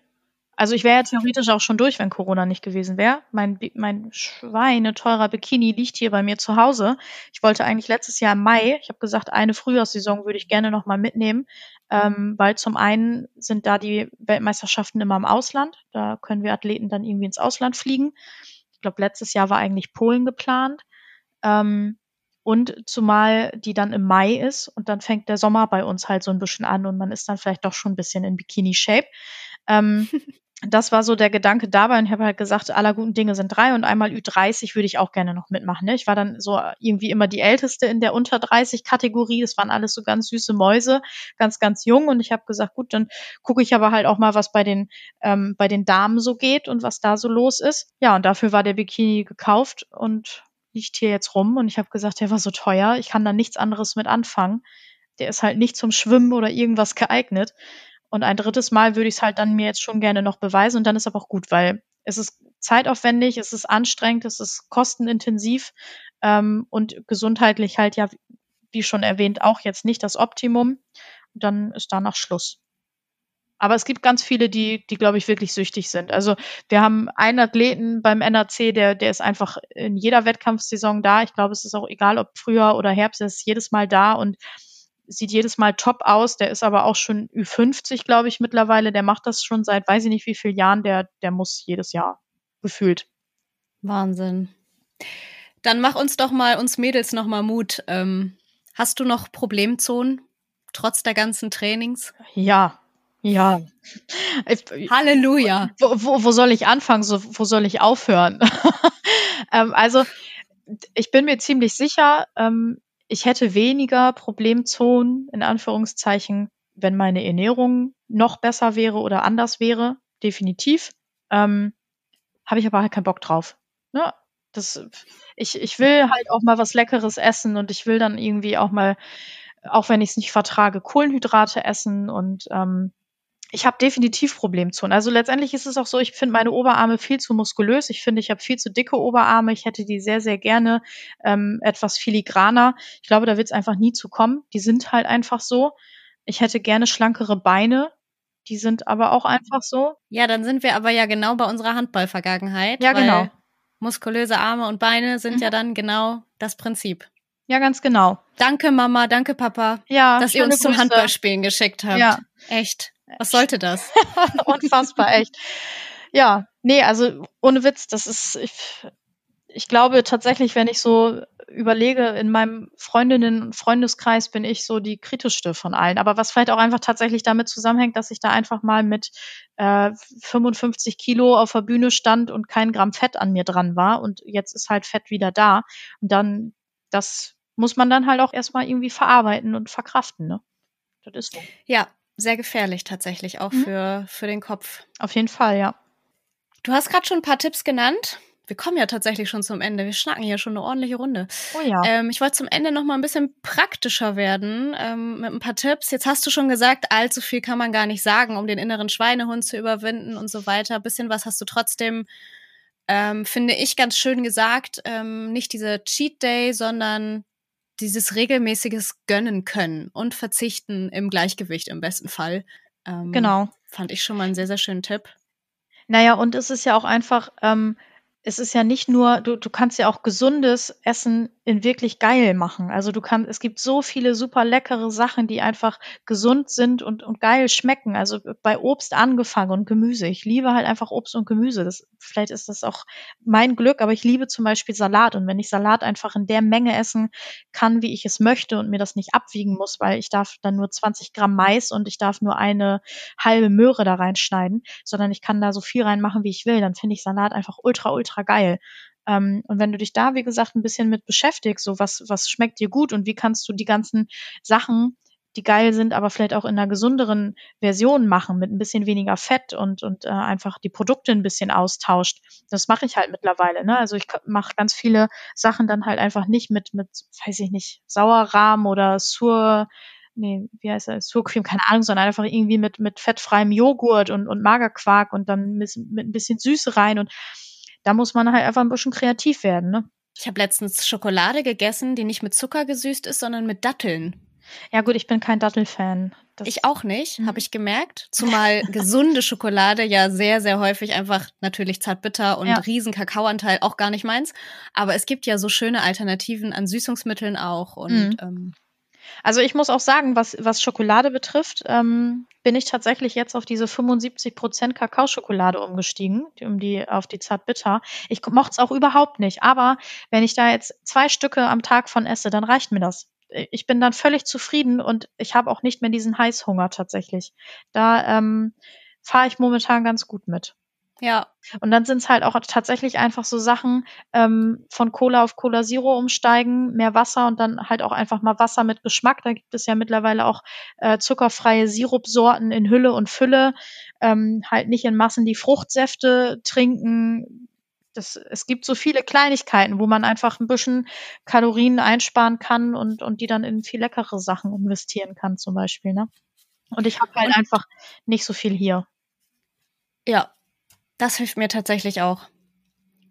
Also ich wäre ja theoretisch auch schon durch, wenn Corona nicht gewesen wäre. Mein, mein Schweine teurer Bikini liegt hier bei mir zu Hause. Ich wollte eigentlich letztes Jahr im Mai, ich habe gesagt, eine Frühjahrssaison würde ich gerne nochmal mitnehmen, ähm, weil zum einen sind da die Weltmeisterschaften immer im Ausland. Da können wir Athleten dann irgendwie ins Ausland fliegen. Ich glaube, letztes Jahr war eigentlich Polen geplant. Ähm, und zumal die dann im Mai ist und dann fängt der Sommer bei uns halt so ein bisschen an und man ist dann vielleicht doch schon ein bisschen in Bikini-Shape. Ähm, [laughs] das war so der Gedanke dabei und ich habe halt gesagt, aller guten Dinge sind drei und einmal Ü30 würde ich auch gerne noch mitmachen. Ne? Ich war dann so irgendwie immer die Älteste in der unter 30 Kategorie. Das waren alles so ganz süße Mäuse, ganz, ganz jung und ich habe gesagt, gut, dann gucke ich aber halt auch mal, was bei den, ähm, bei den Damen so geht und was da so los ist. Ja, und dafür war der Bikini gekauft und liegt hier jetzt rum und ich habe gesagt, der war so teuer, ich kann da nichts anderes mit anfangen. Der ist halt nicht zum Schwimmen oder irgendwas geeignet. Und ein drittes Mal würde ich es halt dann mir jetzt schon gerne noch beweisen und dann ist aber auch gut, weil es ist zeitaufwendig, es ist anstrengend, es ist kostenintensiv ähm, und gesundheitlich halt ja, wie schon erwähnt, auch jetzt nicht das Optimum. Und dann ist danach Schluss. Aber es gibt ganz viele, die, die glaube ich wirklich süchtig sind. Also wir haben einen Athleten beim NAC, der, der ist einfach in jeder Wettkampfsaison da. Ich glaube, es ist auch egal, ob Frühjahr oder Herbst, er ist jedes Mal da und sieht jedes Mal top aus. Der ist aber auch schon Ü50, glaube ich, mittlerweile. Der macht das schon seit weiß ich nicht wie vielen Jahren. Der, der muss jedes Jahr gefühlt. Wahnsinn. Dann mach uns doch mal, uns Mädels noch mal Mut. Ähm, hast du noch Problemzonen, trotz der ganzen Trainings? Ja, ja. Halleluja. Wo, wo, wo soll ich anfangen? So, wo soll ich aufhören? [laughs] ähm, also, ich bin mir ziemlich sicher, ähm, ich hätte weniger Problemzonen, in Anführungszeichen, wenn meine Ernährung noch besser wäre oder anders wäre. Definitiv. Ähm, Habe ich aber halt keinen Bock drauf. Ne? Das, ich, ich will halt auch mal was Leckeres essen und ich will dann irgendwie auch mal, auch wenn ich es nicht vertrage, Kohlenhydrate essen und ähm, ich habe definitiv Problemzonen. Also letztendlich ist es auch so, ich finde meine Oberarme viel zu muskulös. Ich finde, ich habe viel zu dicke Oberarme. Ich hätte die sehr, sehr gerne ähm, etwas filigraner. Ich glaube, da wird es einfach nie zu kommen. Die sind halt einfach so. Ich hätte gerne schlankere Beine. Die sind aber auch einfach so. Ja, dann sind wir aber ja genau bei unserer Handball-Vergangenheit. Ja, genau. Muskulöse Arme und Beine sind mhm. ja dann genau das Prinzip. Ja, ganz genau. Danke, Mama, danke, Papa, ja, dass ihr uns Grüße. zum Handballspielen geschickt habt. Ja. Echt. Was sollte das? [laughs] Unfassbar, echt. Ja, nee, also ohne Witz, das ist, ich, ich glaube tatsächlich, wenn ich so überlege, in meinem Freundinnen- und Freundeskreis bin ich so die kritischste von allen. Aber was vielleicht auch einfach tatsächlich damit zusammenhängt, dass ich da einfach mal mit äh, 55 Kilo auf der Bühne stand und kein Gramm Fett an mir dran war und jetzt ist halt Fett wieder da. Und dann, das muss man dann halt auch erstmal irgendwie verarbeiten und verkraften, ne? Das ist so. Ja, sehr gefährlich tatsächlich, auch mhm. für, für den Kopf. Auf jeden Fall, ja. Du hast gerade schon ein paar Tipps genannt. Wir kommen ja tatsächlich schon zum Ende. Wir schnacken hier schon eine ordentliche Runde. Oh ja. Ähm, ich wollte zum Ende noch mal ein bisschen praktischer werden ähm, mit ein paar Tipps. Jetzt hast du schon gesagt, allzu viel kann man gar nicht sagen, um den inneren Schweinehund zu überwinden und so weiter. Ein bisschen was hast du trotzdem, ähm, finde ich, ganz schön gesagt. Ähm, nicht diese Cheat Day, sondern dieses regelmäßiges Gönnen können und verzichten im Gleichgewicht im besten Fall. Ähm, genau. Fand ich schon mal einen sehr, sehr schönen Tipp. Naja, und es ist ja auch einfach, ähm, es ist ja nicht nur, du, du kannst ja auch gesundes Essen in wirklich geil machen. Also du kannst, es gibt so viele super leckere Sachen, die einfach gesund sind und, und geil schmecken. Also bei Obst angefangen und Gemüse. Ich liebe halt einfach Obst und Gemüse. Das, vielleicht ist das auch mein Glück, aber ich liebe zum Beispiel Salat. Und wenn ich Salat einfach in der Menge essen kann, wie ich es möchte und mir das nicht abwiegen muss, weil ich darf dann nur 20 Gramm Mais und ich darf nur eine halbe Möhre da reinschneiden, sondern ich kann da so viel reinmachen, wie ich will, dann finde ich Salat einfach ultra, ultra geil. Ähm, und wenn du dich da, wie gesagt, ein bisschen mit beschäftigst, so was, was schmeckt dir gut und wie kannst du die ganzen Sachen, die geil sind, aber vielleicht auch in einer gesünderen Version machen, mit ein bisschen weniger Fett und, und äh, einfach die Produkte ein bisschen austauscht. Das mache ich halt mittlerweile. Ne? Also ich mache ganz viele Sachen dann halt einfach nicht mit, mit, weiß ich nicht, Sauerrahm oder Sur, nee, wie heißt das, Surcream, keine Ahnung, sondern einfach irgendwie mit, mit fettfreiem Joghurt und, und Magerquark und dann mit, mit ein bisschen Süße rein und da muss man halt einfach ein bisschen kreativ werden, ne? Ich habe letztens Schokolade gegessen, die nicht mit Zucker gesüßt ist, sondern mit Datteln. Ja gut, ich bin kein Dattelfan. Ich auch nicht, mhm. habe ich gemerkt. Zumal [laughs] gesunde Schokolade ja sehr, sehr häufig einfach natürlich zartbitter und ja. riesen Kakaoanteil auch gar nicht meins. Aber es gibt ja so schöne Alternativen an Süßungsmitteln auch. Und mhm. ähm, also ich muss auch sagen, was, was Schokolade betrifft, ähm, bin ich tatsächlich jetzt auf diese 75% Kakaoschokolade umgestiegen, um die, auf die Zartbitter. Ich mochte es auch überhaupt nicht. Aber wenn ich da jetzt zwei Stücke am Tag von esse, dann reicht mir das. Ich bin dann völlig zufrieden und ich habe auch nicht mehr diesen Heißhunger tatsächlich. Da ähm, fahre ich momentan ganz gut mit. Ja. Und dann sind es halt auch tatsächlich einfach so Sachen ähm, von Cola auf Cola Zero umsteigen, mehr Wasser und dann halt auch einfach mal Wasser mit Geschmack. Da gibt es ja mittlerweile auch äh, zuckerfreie Sirupsorten in Hülle und Fülle. Ähm, halt nicht in Massen die Fruchtsäfte trinken. Das, es gibt so viele Kleinigkeiten, wo man einfach ein bisschen Kalorien einsparen kann und, und die dann in viel leckere Sachen investieren kann, zum Beispiel. Ne? Und ich habe halt einfach nicht so viel hier. Ja, das hilft mir tatsächlich auch.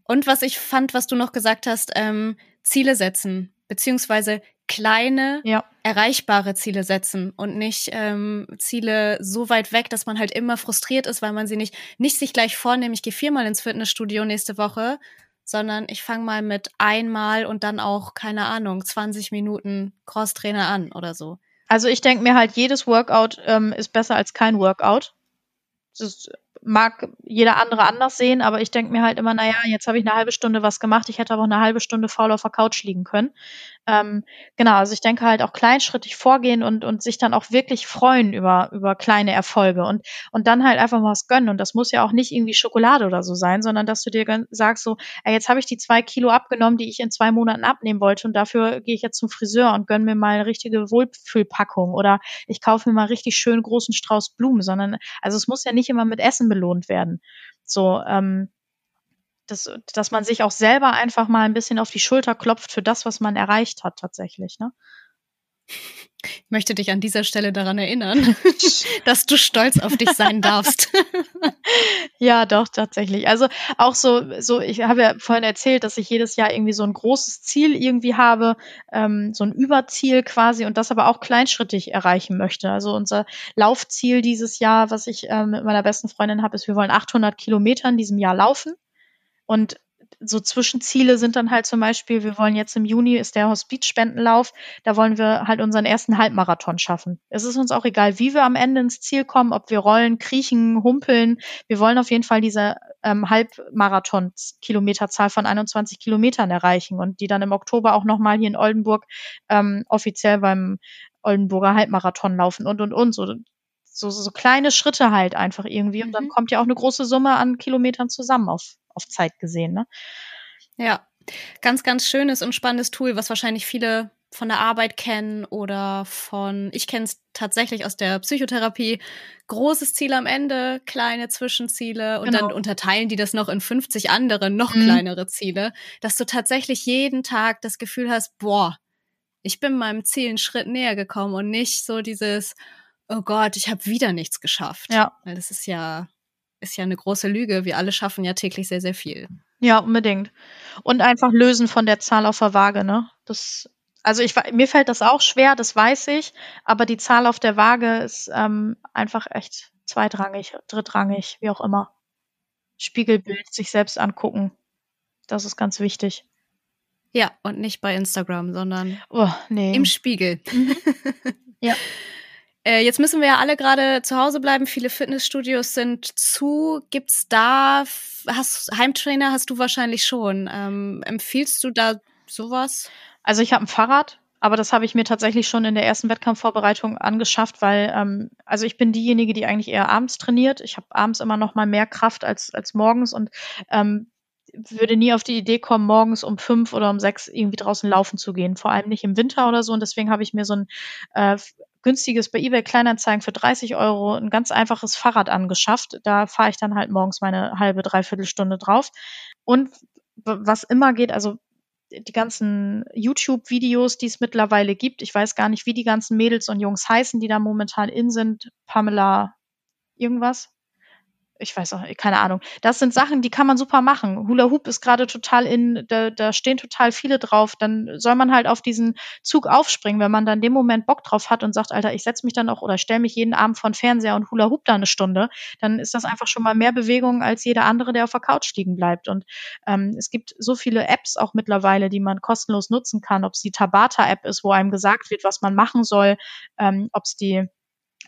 Und was ich fand, was du noch gesagt hast, ähm, Ziele setzen, beziehungsweise kleine, ja. erreichbare Ziele setzen und nicht ähm, Ziele so weit weg, dass man halt immer frustriert ist, weil man sie nicht, nicht sich gleich vornimmt, ich gehe viermal ins Fitnessstudio nächste Woche, sondern ich fange mal mit einmal und dann auch, keine Ahnung, 20 Minuten Crosstrainer an oder so. Also ich denke mir halt, jedes Workout ähm, ist besser als kein Workout. Das ist mag jeder andere anders sehen, aber ich denke mir halt immer, naja, jetzt habe ich eine halbe Stunde was gemacht, ich hätte aber auch eine halbe Stunde faul auf der Couch liegen können. Ähm, genau, also ich denke halt auch kleinschrittig vorgehen und, und sich dann auch wirklich freuen über, über kleine Erfolge und, und dann halt einfach mal was gönnen. Und das muss ja auch nicht irgendwie Schokolade oder so sein, sondern dass du dir sagst so, ey, jetzt habe ich die zwei Kilo abgenommen, die ich in zwei Monaten abnehmen wollte und dafür gehe ich jetzt zum Friseur und gönne mir mal eine richtige Wohlfühlpackung oder ich kaufe mir mal richtig schön großen Strauß Blumen, sondern also es muss ja nicht immer mit Essen belohnt werden. So, ähm, dass, dass man sich auch selber einfach mal ein bisschen auf die Schulter klopft für das, was man erreicht hat tatsächlich. Ne? Ich möchte dich an dieser Stelle daran erinnern, [laughs] dass du stolz auf dich sein darfst. [laughs] ja, doch, tatsächlich. Also auch so, so, ich habe ja vorhin erzählt, dass ich jedes Jahr irgendwie so ein großes Ziel irgendwie habe, ähm, so ein Überziel quasi und das aber auch kleinschrittig erreichen möchte. Also unser Laufziel dieses Jahr, was ich äh, mit meiner besten Freundin habe, ist, wir wollen 800 Kilometer in diesem Jahr laufen. Und so Zwischenziele sind dann halt zum Beispiel, wir wollen jetzt im Juni ist der Hospizspendenlauf, da wollen wir halt unseren ersten Halbmarathon schaffen. Es ist uns auch egal, wie wir am Ende ins Ziel kommen, ob wir rollen, kriechen, humpeln. Wir wollen auf jeden Fall diese ähm, Halbmarathon-Kilometerzahl von 21 Kilometern erreichen und die dann im Oktober auch nochmal hier in Oldenburg ähm, offiziell beim Oldenburger Halbmarathon laufen und und und. So, so, so kleine Schritte halt einfach irgendwie. Und dann mhm. kommt ja auch eine große Summe an Kilometern zusammen auf auf Zeit gesehen. Ne? Ja, ganz, ganz schönes und spannendes Tool, was wahrscheinlich viele von der Arbeit kennen oder von, ich kenne es tatsächlich aus der Psychotherapie, großes Ziel am Ende, kleine Zwischenziele und genau. dann unterteilen die das noch in 50 andere, noch mhm. kleinere Ziele, dass du tatsächlich jeden Tag das Gefühl hast, boah, ich bin meinem Ziel einen Schritt näher gekommen und nicht so dieses, oh Gott, ich habe wieder nichts geschafft. Ja. Weil das ist ja ist ja eine große Lüge. Wir alle schaffen ja täglich sehr, sehr viel. Ja, unbedingt. Und einfach lösen von der Zahl auf der Waage, ne? Das, also ich, mir fällt das auch schwer, das weiß ich, aber die Zahl auf der Waage ist ähm, einfach echt zweitrangig, drittrangig, wie auch immer. Spiegelbild, sich selbst angucken. Das ist ganz wichtig. Ja, und nicht bei Instagram, sondern oh, nee. im Spiegel. Mhm. [laughs] ja. Äh, jetzt müssen wir ja alle gerade zu Hause bleiben. Viele Fitnessstudios sind zu. Gibt's da hast Heimtrainer hast du wahrscheinlich schon. Ähm, empfiehlst du da sowas? Also ich habe ein Fahrrad, aber das habe ich mir tatsächlich schon in der ersten Wettkampfvorbereitung angeschafft, weil ähm, also ich bin diejenige, die eigentlich eher abends trainiert. Ich habe abends immer noch mal mehr Kraft als als morgens und ähm, würde nie auf die Idee kommen, morgens um fünf oder um sechs irgendwie draußen laufen zu gehen, vor allem nicht im Winter oder so. Und deswegen habe ich mir so ein äh, günstiges bei eBay Kleinanzeigen für 30 Euro ein ganz einfaches Fahrrad angeschafft. Da fahre ich dann halt morgens meine halbe, dreiviertel Stunde drauf. Und was immer geht, also die ganzen YouTube-Videos, die es mittlerweile gibt. Ich weiß gar nicht, wie die ganzen Mädels und Jungs heißen, die da momentan in sind. Pamela irgendwas ich weiß auch, keine Ahnung. Das sind Sachen, die kann man super machen. Hula Hoop ist gerade total in, da, da stehen total viele drauf. Dann soll man halt auf diesen Zug aufspringen, wenn man dann in dem Moment Bock drauf hat und sagt, Alter, ich setze mich dann auch oder stelle mich jeden Abend vor den Fernseher und Hula Hoop da eine Stunde, dann ist das einfach schon mal mehr Bewegung als jeder andere, der auf der Couch liegen bleibt. Und ähm, es gibt so viele Apps auch mittlerweile, die man kostenlos nutzen kann, ob es die Tabata-App ist, wo einem gesagt wird, was man machen soll, ähm, ob es die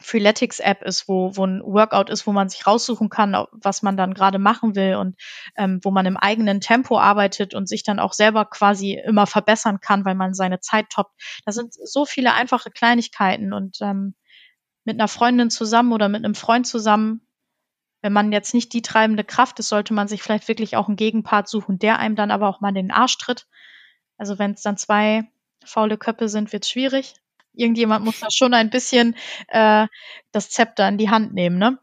Freeletics-App ist, wo, wo ein Workout ist, wo man sich raussuchen kann, was man dann gerade machen will und ähm, wo man im eigenen Tempo arbeitet und sich dann auch selber quasi immer verbessern kann, weil man seine Zeit toppt. Das sind so viele einfache Kleinigkeiten und ähm, mit einer Freundin zusammen oder mit einem Freund zusammen, wenn man jetzt nicht die treibende Kraft ist, sollte man sich vielleicht wirklich auch einen Gegenpart suchen, der einem dann aber auch mal den Arsch tritt. Also wenn es dann zwei faule Köpfe sind, wird es schwierig irgendjemand muss da schon ein bisschen äh, das Zepter in die Hand nehmen, ne?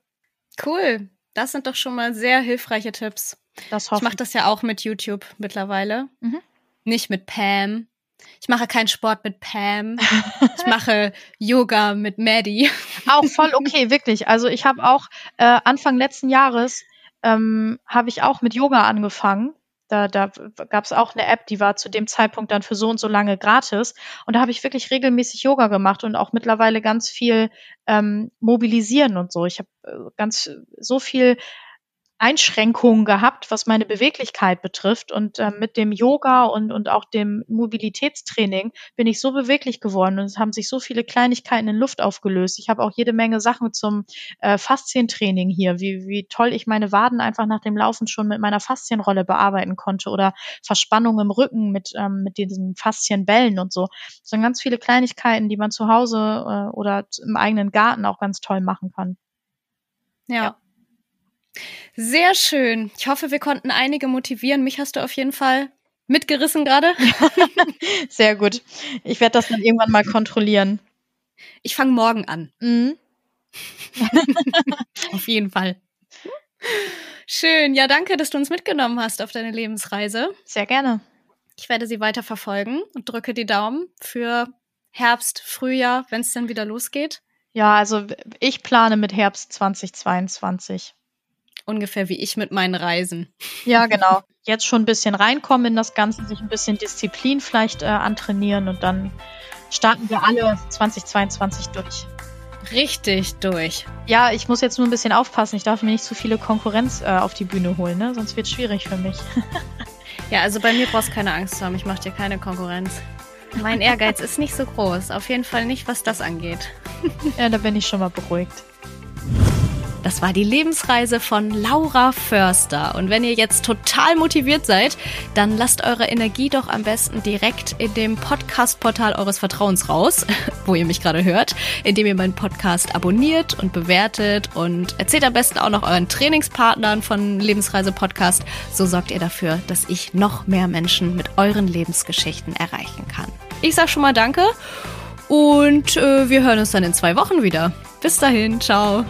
Cool. Das sind doch schon mal sehr hilfreiche Tipps. Das hoffe ich mache das ja auch mit YouTube mittlerweile. Mhm. Nicht mit Pam. Ich mache keinen Sport mit Pam. [laughs] ich mache Yoga mit Maddie. Auch voll okay, wirklich. Also ich habe auch äh, Anfang letzten Jahres ähm, habe ich auch mit Yoga angefangen da, da gab es auch eine App, die war zu dem Zeitpunkt dann für so und so lange gratis. Und da habe ich wirklich regelmäßig Yoga gemacht und auch mittlerweile ganz viel ähm, mobilisieren und so. Ich habe äh, ganz so viel Einschränkungen gehabt, was meine Beweglichkeit betrifft. Und äh, mit dem Yoga und, und auch dem Mobilitätstraining bin ich so beweglich geworden und es haben sich so viele Kleinigkeiten in Luft aufgelöst. Ich habe auch jede Menge Sachen zum äh, Faszientraining hier, wie, wie toll ich meine Waden einfach nach dem Laufen schon mit meiner Faszienrolle bearbeiten konnte oder Verspannung im Rücken mit, ähm, mit diesen Faszienbällen und so. Das sind ganz viele Kleinigkeiten, die man zu Hause äh, oder im eigenen Garten auch ganz toll machen kann. ja. ja. Sehr schön. Ich hoffe, wir konnten einige motivieren. Mich hast du auf jeden Fall mitgerissen gerade. [laughs] Sehr gut. Ich werde das dann irgendwann mal kontrollieren. Ich fange morgen an. Mhm. [laughs] auf jeden Fall. Schön. Ja, danke, dass du uns mitgenommen hast auf deine Lebensreise. Sehr gerne. Ich werde sie weiter verfolgen und drücke die Daumen für Herbst, Frühjahr, wenn es dann wieder losgeht. Ja, also ich plane mit Herbst 2022 ungefähr wie ich mit meinen Reisen. Ja, genau. Jetzt schon ein bisschen reinkommen in das Ganze, sich ein bisschen Disziplin vielleicht äh, antrainieren und dann starten wir alle 2022 durch. Richtig durch. Ja, ich muss jetzt nur ein bisschen aufpassen. Ich darf mir nicht zu viele Konkurrenz äh, auf die Bühne holen, ne? sonst wird es schwierig für mich. [laughs] ja, also bei mir brauchst du keine Angst haben. Ich mache dir keine Konkurrenz. Mein Ehrgeiz ist nicht so groß. Auf jeden Fall nicht, was das angeht. ja, da bin ich schon mal beruhigt. Das war die Lebensreise von Laura Förster. Und wenn ihr jetzt total motiviert seid, dann lasst eure Energie doch am besten direkt in dem Podcast-Portal eures Vertrauens raus, [laughs] wo ihr mich gerade hört, indem ihr meinen Podcast abonniert und bewertet und erzählt am besten auch noch euren Trainingspartnern von Lebensreise Podcast. So sorgt ihr dafür, dass ich noch mehr Menschen mit euren Lebensgeschichten erreichen kann. Ich sag schon mal Danke und äh, wir hören uns dann in zwei Wochen wieder. Bis dahin, ciao.